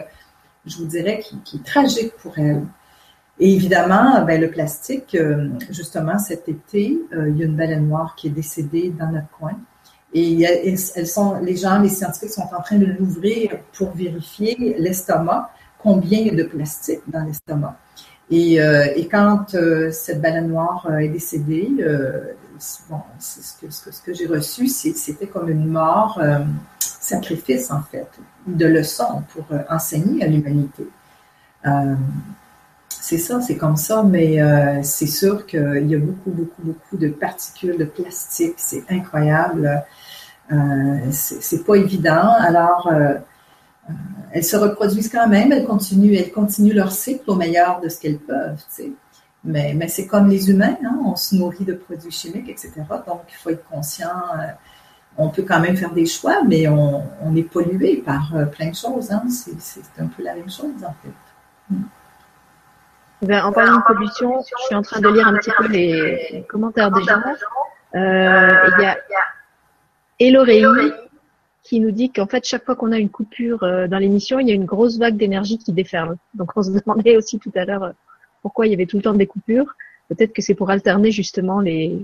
je vous dirais, qui, qui, est tragique pour elles. Et évidemment, ben, le plastique, euh, justement, cet été, euh, il y a une baleine noire qui est décédée dans notre coin. Et elles sont, les gens, les scientifiques sont en train de l'ouvrir pour vérifier l'estomac, combien il y a de plastique dans l'estomac. Et, euh, quand cette baleine noire est décédée, bon, ce que, ce que, j'ai reçu, c'était comme une mort, sacrifice en fait, de leçon pour enseigner à l'humanité c'est ça, c'est comme ça, mais euh, c'est sûr qu'il y a beaucoup, beaucoup, beaucoup de particules de plastique. C'est incroyable. Euh, c'est pas évident. Alors, euh, elles se reproduisent quand même. Elles continuent, elles continuent leur cycle au meilleur de ce qu'elles peuvent. Mais, c'est comme les humains, hein, on se nourrit de produits chimiques, etc. Donc, il faut être conscient. on peut quand même faire des choix, mais on, est pollué par plein de choses. Hein. C'est un peu la même chose, en fait. Ben, en parlant de pollution, je suis en train de lire un petit peu les commentaires des gens. Euh, il y a Elorei qui nous dit qu'en fait, chaque fois qu'on a une coupure euh, dans l'émission, il y a une grosse vague d'énergie qui déferle. Donc, on se demandait aussi tout à l'heure euh, pourquoi il y avait tout le temps des coupures. Peut-être que c'est pour alterner justement les,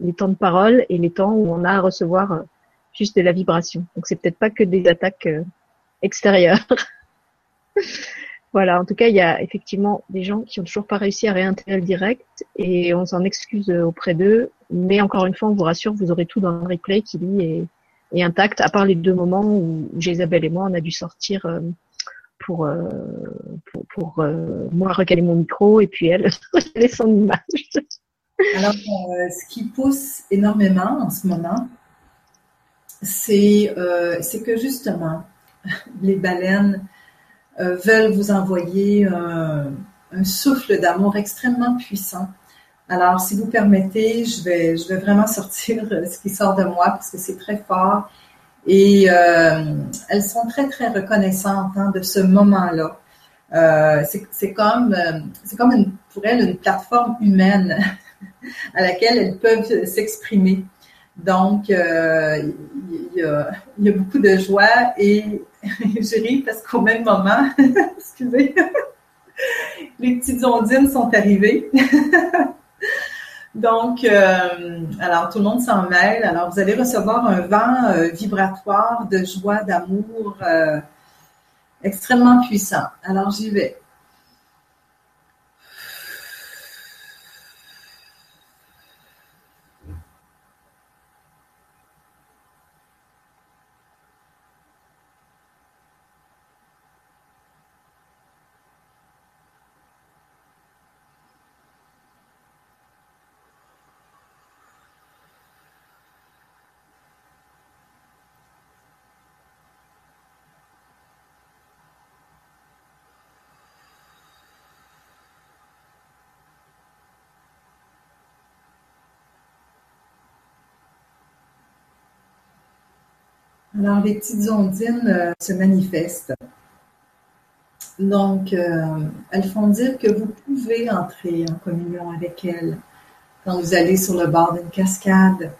les temps de parole et les temps où on a à recevoir juste de la vibration. Donc, c'est peut-être pas que des attaques extérieures. *laughs* Voilà, en tout cas, il y a effectivement des gens qui ont toujours pas réussi à réintégrer le direct et on s'en excuse auprès d'eux. Mais encore une fois, on vous rassure, vous aurez tout dans le replay qui lui est, intact, à part les deux moments où, Isabelle et moi, on a dû sortir euh, pour, euh, euh, moi recaler mon micro et puis elle *laughs* recaler son image. Alors, ce qui pousse énormément en ce moment, c'est que justement, les baleines euh, veulent vous envoyer un, souffle d'amour extrêmement puissant. Alors, si vous permettez, je vais, je vais vraiment *laughs* sortir ce qui sort de moi parce que c'est très fort. Et euh, elles sont très, très reconnaissantes hein, de ce moment-là. Euh, c'est comme, comme une, pour elles une plateforme humaine *laughs* à laquelle elles peuvent s'exprimer. Donc, il y, a, y, a, beaucoup de joie et *laughs* je ris parce qu'au même moment, *laughs* excusez, *laughs* les petites ondines sont arrivées. Donc, euh, alors tout le monde s'en mêle. Alors, vous allez recevoir un vent euh, vibratoire de joie, d'amour euh, extrêmement puissant. Alors, j'y vais. Alors, les petites ondines euh, se manifestent. Donc, euh, elles font dire que vous pouvez entrer en communion avec elles quand vous allez sur le bord d'une cascade,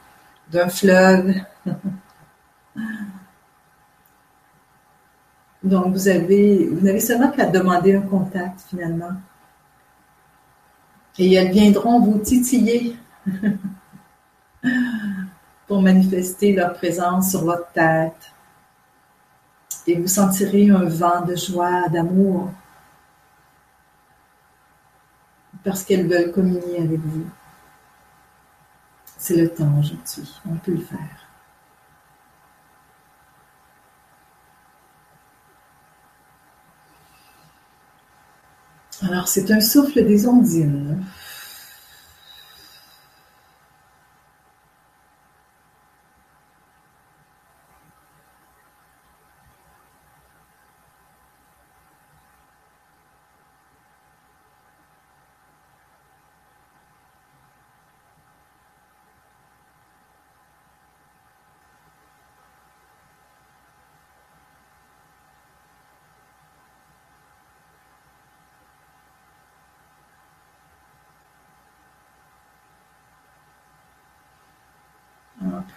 d'un fleuve. *laughs* Donc, vous vous n'avez seulement qu'à demander un contact finalement. Et elles viendront vous titiller. *laughs* pour manifester leur présence sur votre tête. Et vous sentirez un vent de joie, d'amour, parce qu'elles veulent communier avec vous. C'est le temps aujourd'hui, on peut le faire. Alors, c'est un souffle des ondines.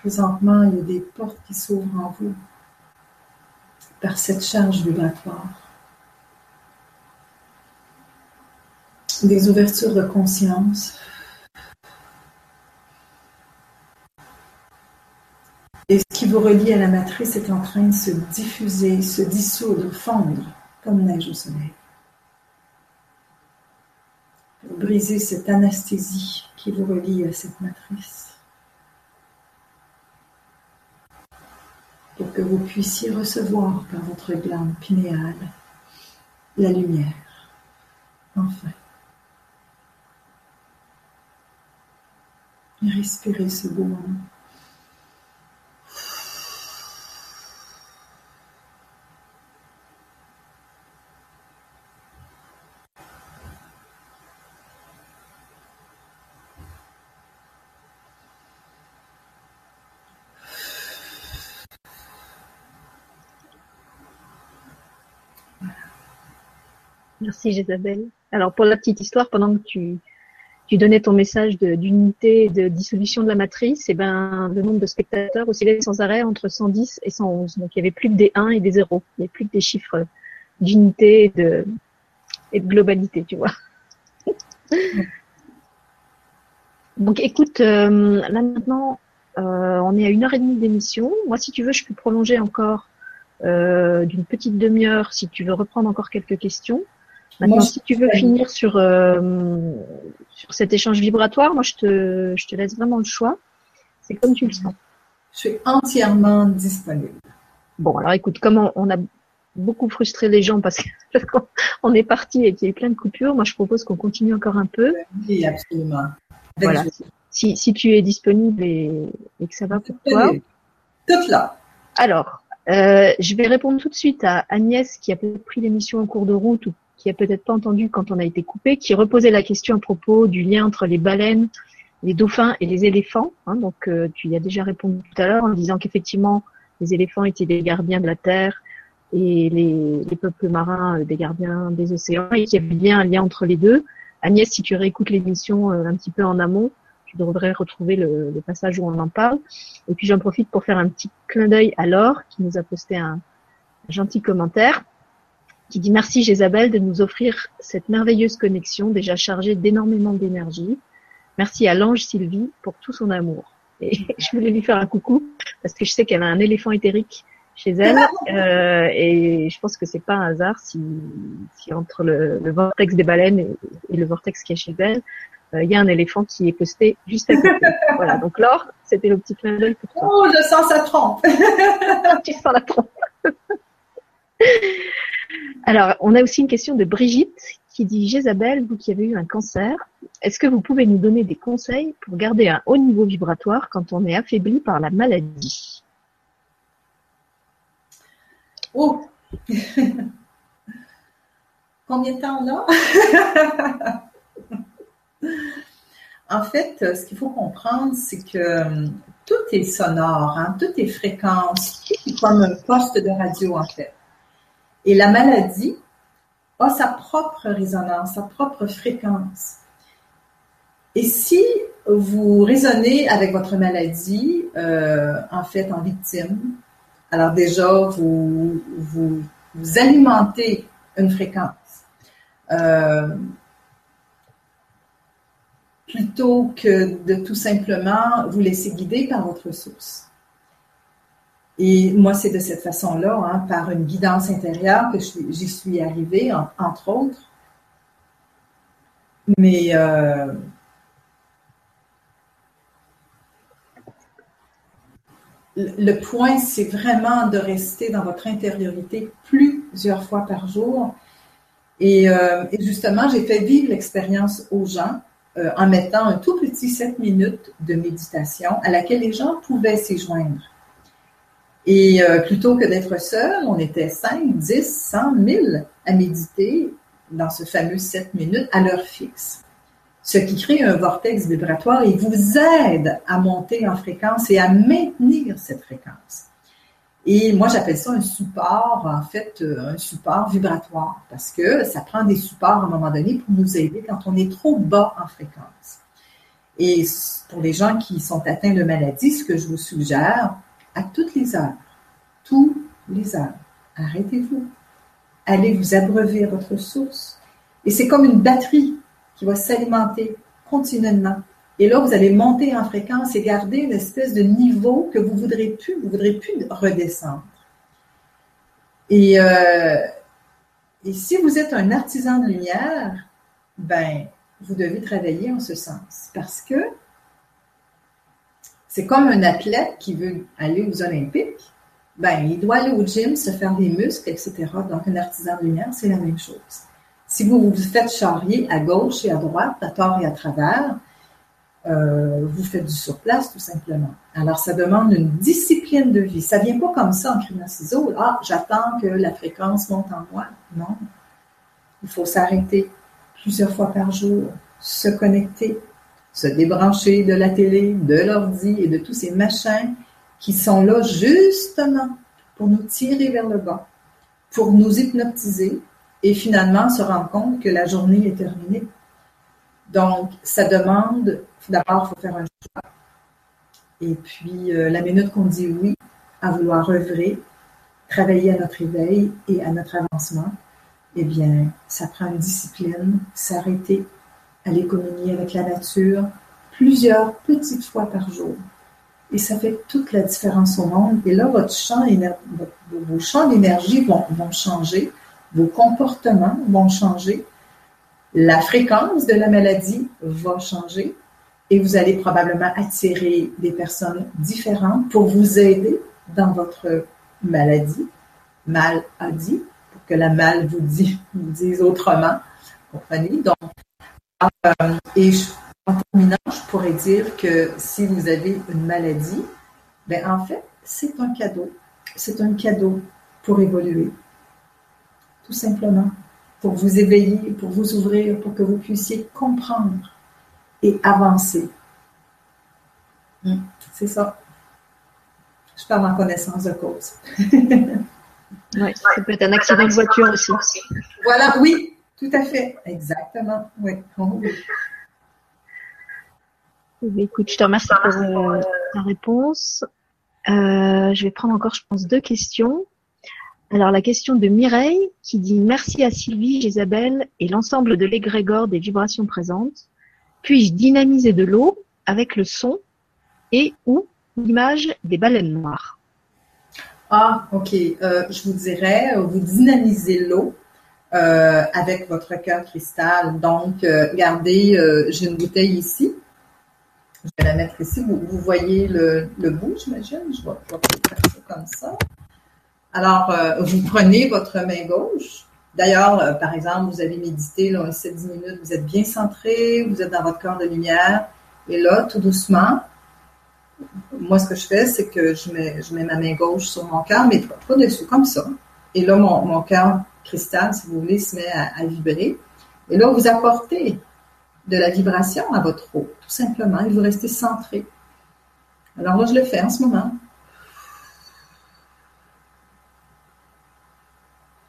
Présentement, il y a des portes qui s'ouvrent en vous par cette charge vibratoire. Des ouvertures de conscience. Et ce qui vous relie à la matrice est en train de se diffuser, se dissoudre, fondre comme neige au soleil. Pour briser cette anesthésie qui vous relie à cette matrice. Pour que vous puissiez recevoir par votre glande pinéale la lumière. Enfin. respirez ce beau moment. Merci Isabelle. Alors pour la petite histoire, pendant que tu, tu donnais ton message d'unité et de dissolution de la matrice, et eh ben le nombre de spectateurs oscillait sans arrêt entre 110 et 111. Donc il y avait plus que des 1 et des 0. Il n'y avait plus que des chiffres d'unité et de, et de globalité, tu vois. *laughs* Donc écoute, euh, là maintenant, euh, on est à une heure et demie d'émission. Moi, si tu veux, je peux prolonger encore euh, d'une petite demi-heure si tu veux reprendre encore quelques questions. Maintenant, si tu veux finir sur, euh, sur cet échange vibratoire, moi, je te, je te laisse vraiment le choix. C'est comme tu le sens. Je suis entièrement disponible. Bon, alors écoute, comme on, a beaucoup frustré les gens parce qu'on *laughs* est parti et qu'il y a eu plein de coupures, moi, je propose qu'on continue encore un peu. Oui, absolument. voilà. Si, si tu es disponible et, que ça va pour toi. Tout là. Alors, euh, je vais répondre tout de suite à Agnès qui a peut-être pris l'émission en cours de route ou qui a peut-être pas entendu quand on a été coupé, qui reposait la question à propos du lien entre les baleines, les dauphins et les éléphants. Hein, donc euh, tu y as déjà répondu tout à l'heure en disant qu'effectivement les éléphants étaient des gardiens de la terre et les, les peuples marins euh, des gardiens des océans et qu'il y avait bien un lien entre les deux. Agnès, si tu réécoutes l'émission euh, un petit peu en amont, tu devrais retrouver le passage où on en parle. Et puis j'en profite pour faire un petit clin d'œil à Laure qui nous a posté un gentil commentaire qui dit merci Isabelle de nous offrir cette merveilleuse connexion déjà chargée d'énormément d'énergie. Merci à l'ange Sylvie pour tout son amour. Et *laughs* je voulais lui faire un coucou parce que je sais qu'elle a un éléphant éthérique chez elle *laughs* euh, et je pense que c'est pas un hasard si, si entre le, le, vortex des baleines et, le vortex qui est chez elle, euh, il y a un éléphant qui est posté juste à côté. *laughs* voilà, donc Laure, c'était le petit clin d'œil pour toi. Oh, je sens sa trompe. tu sens la trompe. Alors, on a aussi une question de Brigitte qui dit Jézabel, vous qui avez eu un cancer, est-ce que vous pouvez nous donner des conseils pour garder un haut niveau vibratoire quand on est affaibli par la maladie? Oh. *laughs* Combien de temps là *laughs* En fait, ce qu'il faut comprendre, c'est que euh, tout est sonore, hein, tout est fréquence, comme un poste de radio en fait. Et la maladie a sa propre résonance, sa propre fréquence. Et si vous raisonnez avec votre maladie, euh, en fait, en victime, alors déjà, vous, alimentez une fréquence. Euh, plutôt que de tout simplement vous laisser guider par votre source. Et moi, c'est de cette façon-là, hein, par une guidance intérieure, que j'y suis arrivée, entre autres. Mais euh, le point, c'est vraiment de rester dans votre intériorité plusieurs fois par jour. Et, euh, justement, j'ai fait vivre l'expérience aux gens euh, en mettant un tout petit 7 minutes de méditation à laquelle les gens pouvaient s'y joindre. Et euh, plutôt que d'être seul, on était 5, 10, 100, 1000 à méditer dans ce fameux 7 minutes à l'heure fixe. Ce qui crée un vortex vibratoire et vous aide à monter en fréquence et à maintenir cette fréquence. Et moi, j'appelle ça un support, en fait, euh, un support vibratoire, parce que ça prend des supports à un moment donné pour nous aider quand on est trop bas en fréquence. Et pour les gens qui sont atteints de maladie, ce que je vous suggère, à toutes les heures, tous les heures, arrêtez-vous. Allez vous abreuver votre source. Et c'est comme une batterie qui va s'alimenter continuellement. Et là, vous allez monter en fréquence et garder une espèce de niveau que vous voudrez plus, vous voudrez plus redescendre. Et, euh, et si vous êtes un artisan de lumière, ben, vous devez travailler en ce sens parce que c'est comme un athlète qui veut aller aux Olympiques. Ben, il doit aller au gym, se faire des muscles, etc. Donc, un artisan de lumière, c'est la même chose. Si vous vous faites charrier à gauche et à droite, à tort et à travers, euh, vous faites du surplace tout simplement. Alors, ça demande une discipline de vie. Ça vient pas comme ça en criant ciseaux. Ah, j'attends que la fréquence monte en moi. Non. Il faut s'arrêter plusieurs fois par jour, se connecter, se débrancher de la télé, de l'ordi et de tous ces machins qui sont là justement pour nous tirer vers le bas, pour nous hypnotiser et finalement se rendre compte que la journée est terminée. Donc, ça demande, d'abord, il faut faire un choix. Et puis, euh, la minute qu'on dit oui à vouloir œuvrer, travailler à notre éveil et à notre avancement, eh bien, ça prend une discipline, s'arrêter, aller communier avec la nature plusieurs petites fois par jour. Et ça fait toute la différence au monde. Et là, vos champs d'énergie vont, vont changer, vos comportements vont changer, la fréquence de la maladie va changer et vous allez probablement attirer des personnes différentes pour vous aider dans votre maladie, mal a dit, pour que la mal vous, dit, vous dise autrement. Comprenez? Donc, euh, et en terminant, je pourrais dire que si vous avez une maladie, ben en fait, c'est un cadeau. C'est un cadeau pour évoluer. Tout simplement pour vous éveiller, pour vous ouvrir, pour que vous puissiez comprendre et avancer. Hmm, c'est ça. Je parle en connaissance de cause. *laughs* oui, ça peut être un accident de voiture aussi. Voilà, oui, tout à fait. Exactement. Oui. Oh, écoute, je te remercie pour euh, ta réponse. Euh, je vais prendre encore, je pense, deux questions. Alors la question de Mireille qui dit merci à Sylvie, Isabelle et l'ensemble de l'égrégore des vibrations présentes. Puis-je dynamiser de l'eau avec le son et ou l'image des baleines noires? Ah, ok. Euh, je vous dirais, vous dynamisez l'eau euh, avec votre cœur cristal. Donc, euh, regardez, j'ai une bouteille ici. Je vais la mettre ici. Vous, voyez le, le bout, j'imagine? Je vais, je vais faire ça comme ça. Alors, euh, vous prenez votre main gauche. D'ailleurs, euh, par exemple, vous avez médité là, 7-10 minutes, vous êtes bien centré, vous êtes dans votre corps de lumière. Et là, tout doucement, moi, ce que je fais, c'est que je mets, je mets ma main gauche sur mon cœur, mais pas, dessus, comme ça. Et là, mon, mon cœur cristal, si vous voulez, se met à, vibrer. Et là, vous apportez de la vibration à votre eau, tout simplement, et vous restez centré. Alors moi, je le fais en ce moment.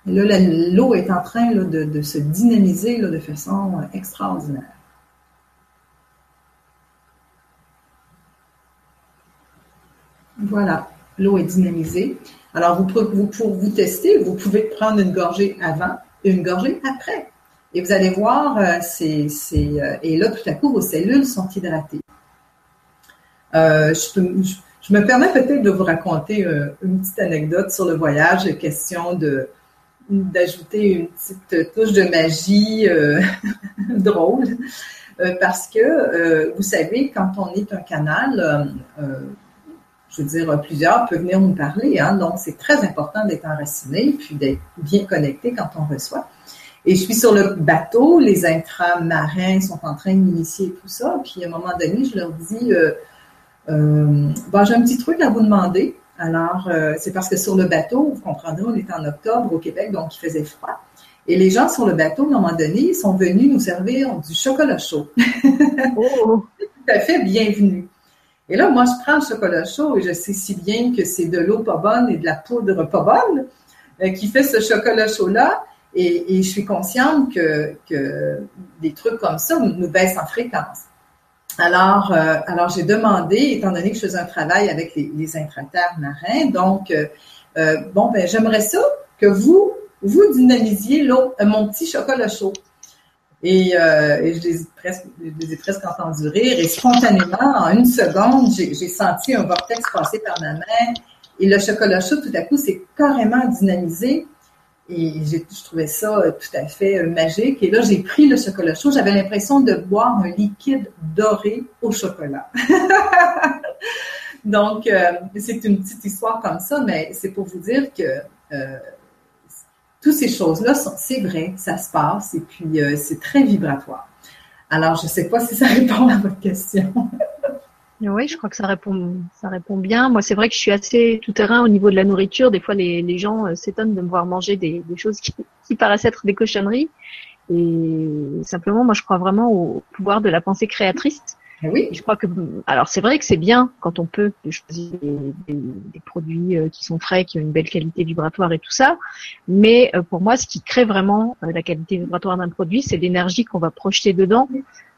Et là, l'eau est en train de, se dynamiser de façon euh, extraordinaire. Voilà, l'eau est dynamisée. Alors, vous, pour vous tester, vous pouvez prendre une gorgée avant et une gorgée après. Et vous allez voir, euh, euh, et là, tout à coup, vos cellules sont hydratées. je, me permets peut-être de vous raconter une petite anecdote sur le voyage, question de, d'ajouter une petite touche de magie euh, *laughs* drôle, euh, parce que, euh, vous savez, quand on est un canal, je veux dire, plusieurs peuvent venir nous parler, hein, donc c'est très important d'être enraciné, puis d'être bien connecté quand on reçoit. Et je suis sur le bateau, les intramarins sont en train de m'initier tout ça, puis à un moment donné, je leur dis, bon, j'ai un petit truc à vous demander. Alors, euh, c'est parce que sur le bateau, vous comprendrez, on est en octobre au Québec, donc il faisait froid. Et les gens sur le bateau, à un moment donné, sont venus nous servir du chocolat chaud. *laughs* Oh. Tout à fait bienvenue. Et là, moi, je prends le chocolat chaud et je sais si bien que c'est de l'eau pas bonne et de la poudre pas bonne euh, qui fait ce chocolat chaud-là. Et, je suis consciente que, des trucs comme ça nous baissent en fréquence. Alors, euh, alors j'ai demandé, étant donné que je faisais un travail avec les, les marins, donc euh, bon ben j'aimerais ça que vous vous dynamisiez l'eau, mon petit chocolat chaud. Et, et je, les ai presque, je les ai presque entendus rire. Et spontanément, en une seconde, j'ai senti un vortex passer par ma main. Et le chocolat chaud, tout à coup, s'est carrément dynamisé. Et je trouvais ça euh, tout à fait euh, magique. Et là, j'ai pris le chocolat chaud. J'avais l'impression de boire un liquide doré au chocolat. *laughs* Donc, euh, c'est une petite histoire comme ça, mais c'est pour vous dire que euh, toutes ces choses-là, c'est vrai, ça se passe et puis c'est très vibratoire. Alors, je sais pas si ça *laughs* répond à votre question. Oui, je crois que ça répond, ça répond bien. Moi, c'est vrai que je suis assez tout terrain au niveau de la nourriture. Des fois, les, gens euh, s'étonnent de me voir manger des, choses qui, paraissent être des cochonneries. Et simplement, moi, je crois vraiment au pouvoir de la pensée créatrice. Eh oui. je crois que, alors, c'est vrai que c'est bien quand on peut choisir des, produits euh, qui sont frais, qui ont une belle qualité vibratoire et tout ça. Mais euh, pour moi, ce qui crée vraiment la qualité vibratoire d'un produit, c'est l'énergie qu'on va projeter dedans.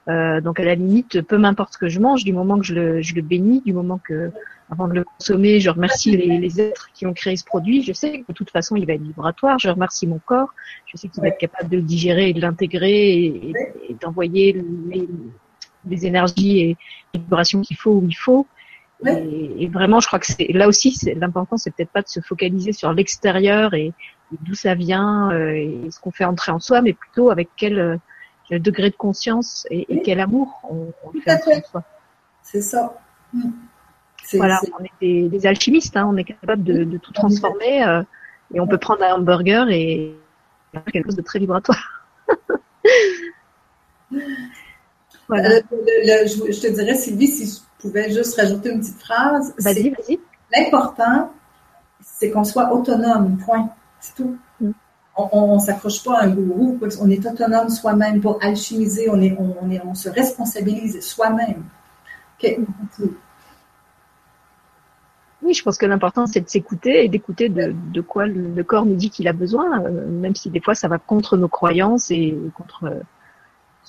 Euh, donc à la limite, peu m'importe ce que je mange, du moment que je le, je le bénis, du moment que avant de le consommer, je remercie les, les, êtres qui ont créé ce produit. Je sais que de toute façon, il va être vibratoire. Je remercie mon corps. Je sais qu'il va être capable de le digérer et de l'intégrer et, et, d'envoyer les, les, énergies et les vibrations qu'il faut où il faut. Et, et, vraiment, je crois que c'est là aussi, l'important, c'est peut-être pas de se focaliser sur l'extérieur et, d'où ça vient euh, et ce qu'on fait entrer en soi, mais plutôt avec quel quel degré de conscience et, et quel amour on, on fait en soi. C'est ça. Mm. Voilà, on est des, des alchimistes, hein, on est capable de, de tout transformer euh, et on peut prendre un hamburger et faire quelque chose de très vibratoire. *laughs* voilà. Euh, le, le, je, je, te dirais, Sylvie, si je pouvais juste rajouter une petite phrase. Vas-y, vas-y. L'important, c'est qu'on soit autonome, point. C'est tout on, ne s'accroche pas à un gourou, on est autonome soi-même pour alchimiser, on, est, on, est, on se responsabilise soi-même. Oui, je pense que l'important c'est de s'écouter et d'écouter de, de, quoi le, corps nous dit qu'il a besoin, euh, même si des fois ça va contre nos croyances et contre euh,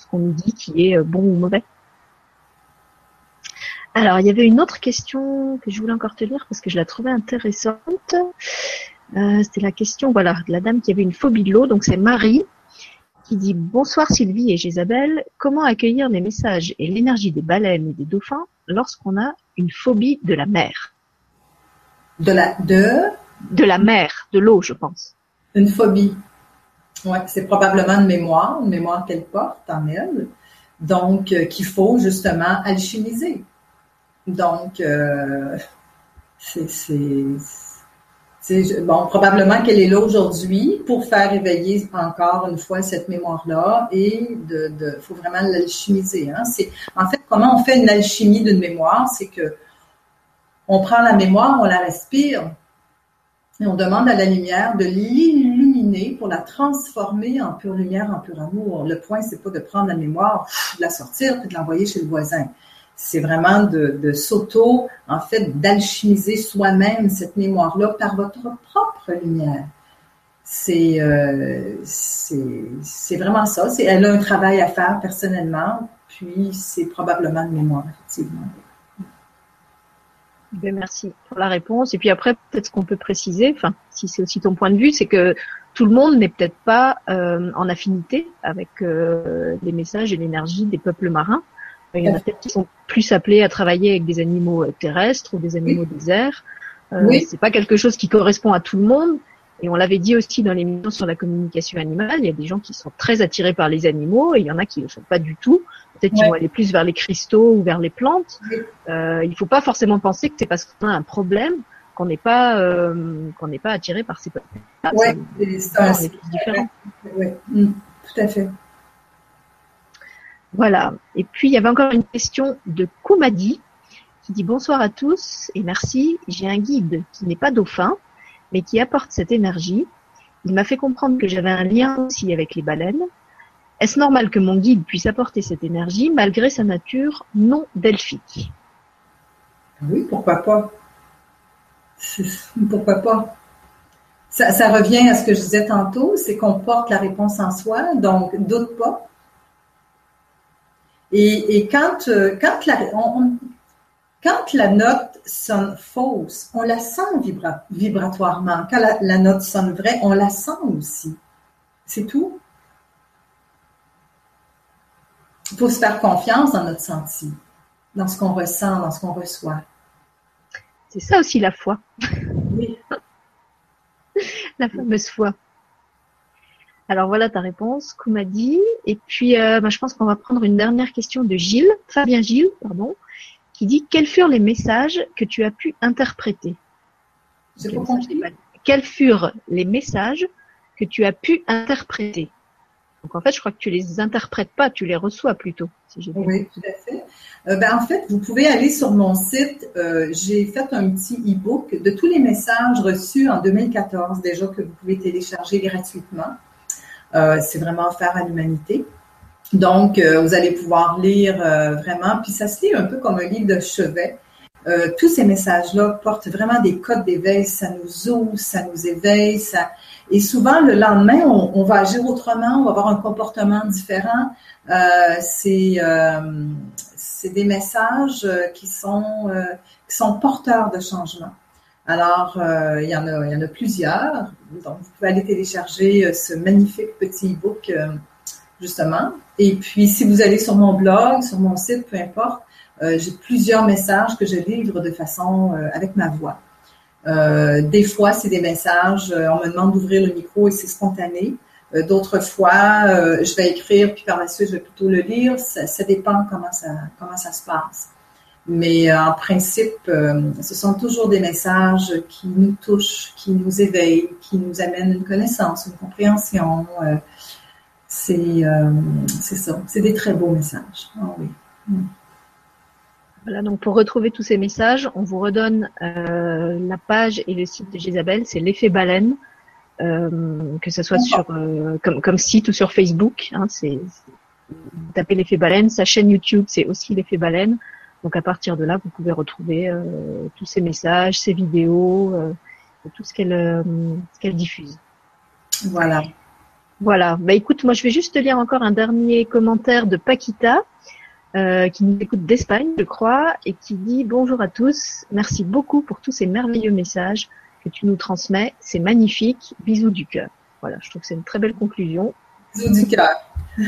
ce qu'on nous dit qui est euh, bon ou mauvais. Alors, il y avait une autre question que je voulais encore te lire parce que je la trouvais intéressante. Euh, c'était la question, voilà, de la dame qui avait une phobie de l'eau. Donc c'est Marie qui dit bonsoir Sylvie et Jézabel. Comment accueillir les messages et l'énergie des baleines et des dauphins lorsqu'on a une phobie de la mer? De la de? De la mer, de l'eau, je pense. Une phobie. Ouais, c'est probablement une mémoire, une mémoire qu'elle porte en elle. Donc, euh, qu'il faut justement alchimiser. Donc, euh, c'est bon, probablement qu'elle est là aujourd'hui pour faire éveiller encore une fois cette mémoire-là et de, faut vraiment l'alchimiser. Hein. En fait, comment on fait une alchimie d'une mémoire, c'est que on prend la mémoire, on la respire on demande à la lumière de l'illuminer pour la transformer en pure lumière, en pur amour. Le point, c'est pas de prendre la mémoire, de la sortir puis de l'envoyer chez le voisin c'est vraiment de, de s'auto, en fait, d'alchimiser soi-même cette mémoire-là par votre propre lumière. C'est euh, vraiment ça. Elle a un travail à faire personnellement, puis c'est probablement une mémoire, effectivement. Ben merci pour la réponse. Et puis après, peut-être ce qu'on peut préciser, enfin, si c'est aussi ton point de vue, c'est que tout le monde n'est peut-être pas euh, en affinité avec euh, les messages et l'énergie des peuples marins. Il y en a peut-être qui sont plus appelés à travailler avec des animaux euh, terrestres ou des animaux airs. Euh, oui. C'est pas quelque chose qui correspond à tout le monde. Et on l'avait dit aussi dans l'émission sur la communication animale, il y a des gens qui sont très attirés par les animaux et il y en a qui ne le sont pas du tout. Peut-être qu'ils vont aller plus vers les cristaux ou vers les plantes. Euh, il ne faut pas forcément penser que c'est parce qu'on a un problème qu'on n'est pas euh, qu'on n'est pas attiré par ces peuples. Oui, c'est différent. Oui, mm, tout à fait. Voilà. Et puis, il y avait encore une question de Koumadi qui dit bonsoir à tous et merci. J'ai un guide qui n'est pas dauphin, mais qui apporte cette énergie. Il m'a fait comprendre que j'avais un lien aussi avec les baleines. Est-ce normal que mon guide puisse apporter cette énergie malgré sa nature non delphique? Oui, pourquoi pas Pourquoi pas ça, revient à ce que je disais tantôt, c'est qu'on porte la réponse en soi, donc doute pas. Et, la, quand la note sonne fausse, on la sent vibratoirement. Quand la, note sonne vraie, on la sent aussi. C'est tout. Il faut se faire confiance dans notre senti, dans ce qu'on ressent, dans ce qu'on reçoit. C'est ça aussi la foi. Oui. *laughs* la fameuse foi. Alors voilà ta réponse, m'a dit. Et puis, euh, bah, je pense qu'on va prendre une dernière question de Gilles, Fabien Gilles, pardon, qui dit quels furent les messages que tu as pu interpréter? Quels furent les messages que tu as pu interpréter? Donc en fait, je crois que tu les interprètes pas, tu les reçois plutôt. oui, tout à fait. Euh, ben, en fait, vous pouvez aller sur mon site. Euh, j'ai fait un petit e-book de tous les messages reçus en 2014 déjà que vous pouvez télécharger gratuitement. Euh, c'est vraiment offert à l'humanité. Donc, vous allez pouvoir lire vraiment, puis ça se lit un peu comme un livre de chevet. Tous ces messages-là portent vraiment des codes d'éveil, ça nous ouvre, ça nous éveille, ça, et souvent, le lendemain, on, va agir autrement, on va avoir un comportement différent. Euh, c'est euh, des messages euh, qui sont, euh, qui sont porteurs de changement. Alors, il, y en a, il y en a plusieurs. Donc, vous pouvez aller télécharger ce magnifique petit e-book, justement. Et puis, si vous allez sur mon blog, sur mon site, peu importe, j'ai plusieurs messages que je livre de façon avec ma voix. Euh, des fois, c'est des messages, euh, on me demande d'ouvrir le micro et c'est spontané. Euh, d'autres fois, je vais écrire, puis par la suite, je vais plutôt le lire. Ça, dépend comment ça, comment ça se passe. Mais en principe, ce sont toujours des messages qui nous touchent, qui nous éveillent, qui nous amènent une connaissance, une compréhension. c'est ça. C'est des très beaux messages. Ah oui. Mm. Voilà, donc pour retrouver tous ces messages, on vous redonne euh, la page et le site de Jésabelle, c'est l'effet baleine, euh, que ce soit sur euh, comme, comme site ou sur Facebook. Hein, c'est vous tapez l'effet baleine. Sa chaîne YouTube, c'est aussi l'effet baleine. Donc à partir de là, vous pouvez retrouver euh, tous ces messages, ces vidéos, euh, tout ce qu'elle euh, qu'elle diffuse. Voilà. Voilà. Bah écoute, moi je vais juste lire encore un dernier commentaire de Paquita. Euh, qui nous écoute d'Espagne, je crois, et qui dit bonjour à tous. Merci beaucoup pour tous ces merveilleux messages que tu nous transmets. C'est magnifique. Bisous du cœur. Voilà, je trouve que c'est une très belle conclusion. Bisous du cœur. *laughs* bon,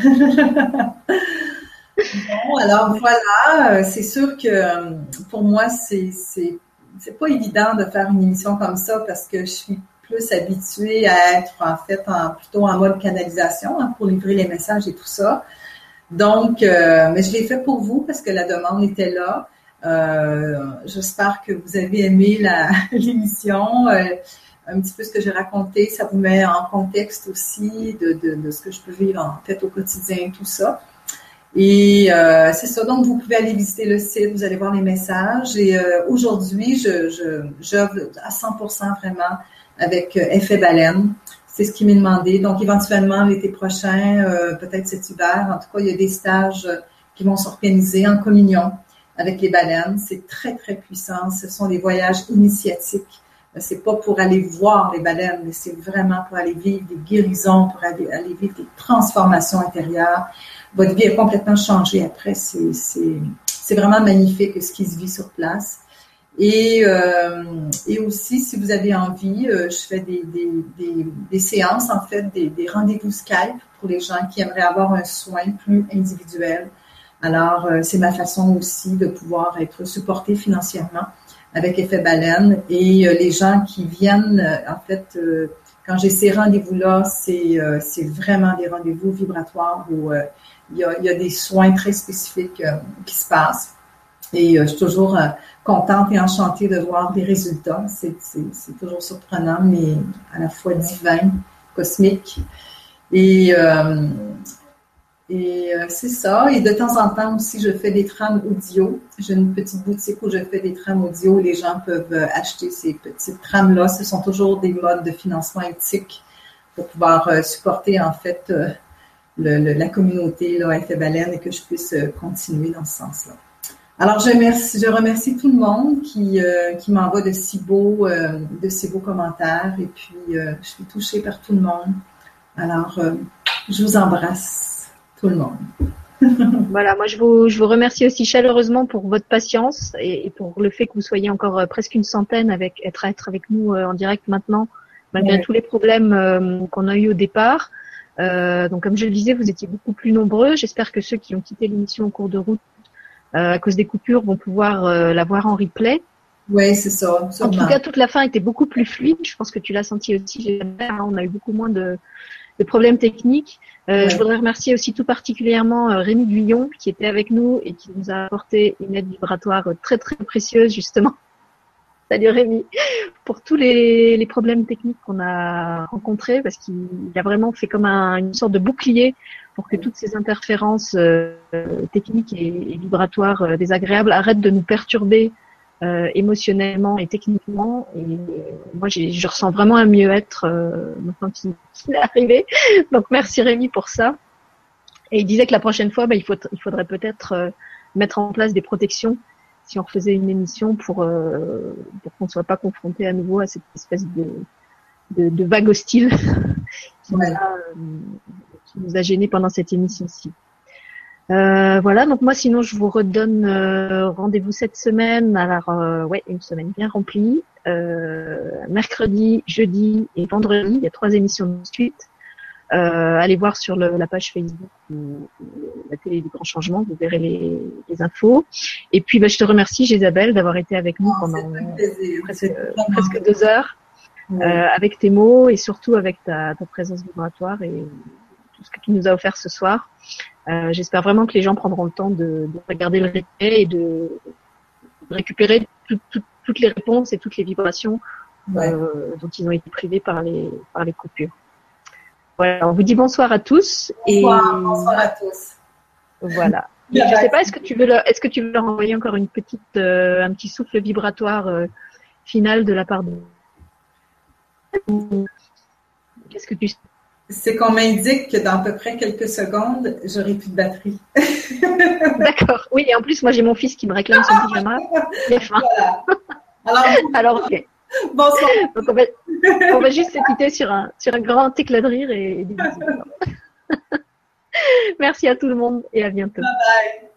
alors voilà, euh, c'est sûr que euh, pour moi, c'est c'est pas évident de faire une émission comme ça parce que je suis plus habituée à être en fait plutôt en mode canalisation hein, pour livrer les messages et tout ça. Donc, euh, mais je l'ai fait pour vous parce que la demande était là. Euh, j'espère que vous avez aimé *laughs* l'émission. Euh, un petit peu ce que j'ai raconté, ça vous met en contexte aussi de, de, ce que je peux vivre en fait au quotidien, tout ça. Et c'est ça, donc vous pouvez aller visiter le site, vous allez voir les messages. Et aujourd'hui, je, je, à 100% vraiment avec Effet Baleine. C'est ce qui m'est demandé. Donc, éventuellement, l'été prochain, euh, peut-être cet hiver, en tout cas, il y a des stages euh, qui vont s'organiser en communion avec les baleines. C'est très, très puissant. Ce sont des voyages initiatiques. Euh, c'est pas pour aller voir les baleines, mais c'est vraiment pour aller vivre des guérisons, pour aller, aller vivre des transformations intérieures. Votre vie est complètement changée après. C'est vraiment magnifique ce qui se vit sur place. Et, euh, et aussi, si vous avez envie, euh, je fais des, des, des, des, séances, en fait, des, des rendez-vous Skype pour les gens qui aimeraient avoir un soin plus individuel. Alors, euh, c'est ma façon aussi de pouvoir être supporté financièrement avec Effet Baleine. Et euh, les gens qui viennent, en fait, quand j'ai ces rendez-vous-là, c'est c'est vraiment des rendez-vous vibratoires où il y, a, il y a des soins très spécifiques qui se passent. Et je suis toujours contente et enchantée de voir des résultats. C'est toujours surprenant, mais à la fois divin, cosmique. Et, euh, euh, c'est ça. Et de temps en temps aussi, je fais des trames audio. J'ai une petite boutique où je fais des trames audio. Les gens peuvent euh, acheter ces petites trames-là. Ce sont toujours des modes de financement éthique pour pouvoir supporter en fait la communauté là, Baleine et que je puisse continuer dans ce sens-là. Alors, je, remercie, je remercie tout le monde qui, euh, qui m'envoie de si beaux, euh, de si beaux commentaires. Et puis, euh, je suis touchée par tout le monde. Alors, je vous embrasse, tout le monde. *laughs* voilà, moi je vous, je vous remercie aussi chaleureusement pour votre patience et, pour le fait que vous soyez encore presque une centaine avec être être avec nous en direct maintenant, malgré tous les problèmes qu'on a eu au départ. donc comme je le disais, vous étiez beaucoup plus nombreux. J'espère que ceux qui ont quitté l'émission en cours de route à cause des coupures vont pouvoir la voir en replay. Oui, c'est ça. En tout cas, toute la fin était beaucoup plus fluide. Je pense que tu l'as senti aussi. On a eu beaucoup moins de, de problèmes techniques. Euh, je voudrais remercier aussi tout particulièrement euh, Rémi Guyon qui était avec nous et qui nous a apporté une aide vibratoire très très précieuse justement. Salut Rémi pour tous les, problèmes techniques qu'on a rencontrés parce qu'il a vraiment fait comme un, une sorte de bouclier pour que toutes ces interférences euh, techniques et, vibratoires euh, désagréables arrêtent de nous perturber euh, émotionnellement et techniquement. Et moi, je ressens vraiment un mieux-être maintenant qu'il est arrivé. Donc, merci Rémi pour ça. Et il disait que la prochaine fois, bah, il, faudrait peut-être mettre en place des protections si on refaisait une émission pour, pour qu'on ne soit pas confronté à nouveau à cette espèce de, de, de vague hostile *laughs* qui, nous a, qui nous a gênés pendant cette émission-ci. Euh, voilà, donc moi sinon je vous redonne euh, rendez-vous cette semaine. Alors euh, ouais, une semaine bien remplie. mercredi, jeudi et vendredi, il y a trois émissions de suite. Allez voir sur la page Facebook ou, la télé du Grand Changement, vous verrez les, infos. Et puis bah, je te remercie Isabelle d'avoir été avec nous oh, pendant presque, deux heures avec tes mots et surtout avec ta, ta présence vibratoire et tout ce que tu nous as offert ce soir. Euh, j'espère vraiment que les gens prendront le temps de, regarder le replay et de, récupérer toutes les réponses et toutes les vibrations euh, dont ils ont été privés par les, par les coupures. Voilà, on vous dit bonsoir à tous. Bonsoir, bonsoir à tous. Voilà. *laughs* je ne sais pas, est-ce que tu veux leur, est-ce que tu veux leur envoyer encore une petite, euh, un petit souffle vibratoire final de la part de. Qu'est-ce que tu c'est qu'on m'indique que dans à peu près quelques secondes, j'aurai plus de batterie. *laughs* D'accord. Oui, et en plus, moi, j'ai mon fils qui me réclame son pyjama. *laughs* Voilà. Alors, Alors ok. *laughs* Bonsoir. Donc, on va, on va juste se quitter sur un, sur un grand éclat de rire et des bisous. *laughs* *laughs* Merci à tout le monde et à bientôt. Bye bye.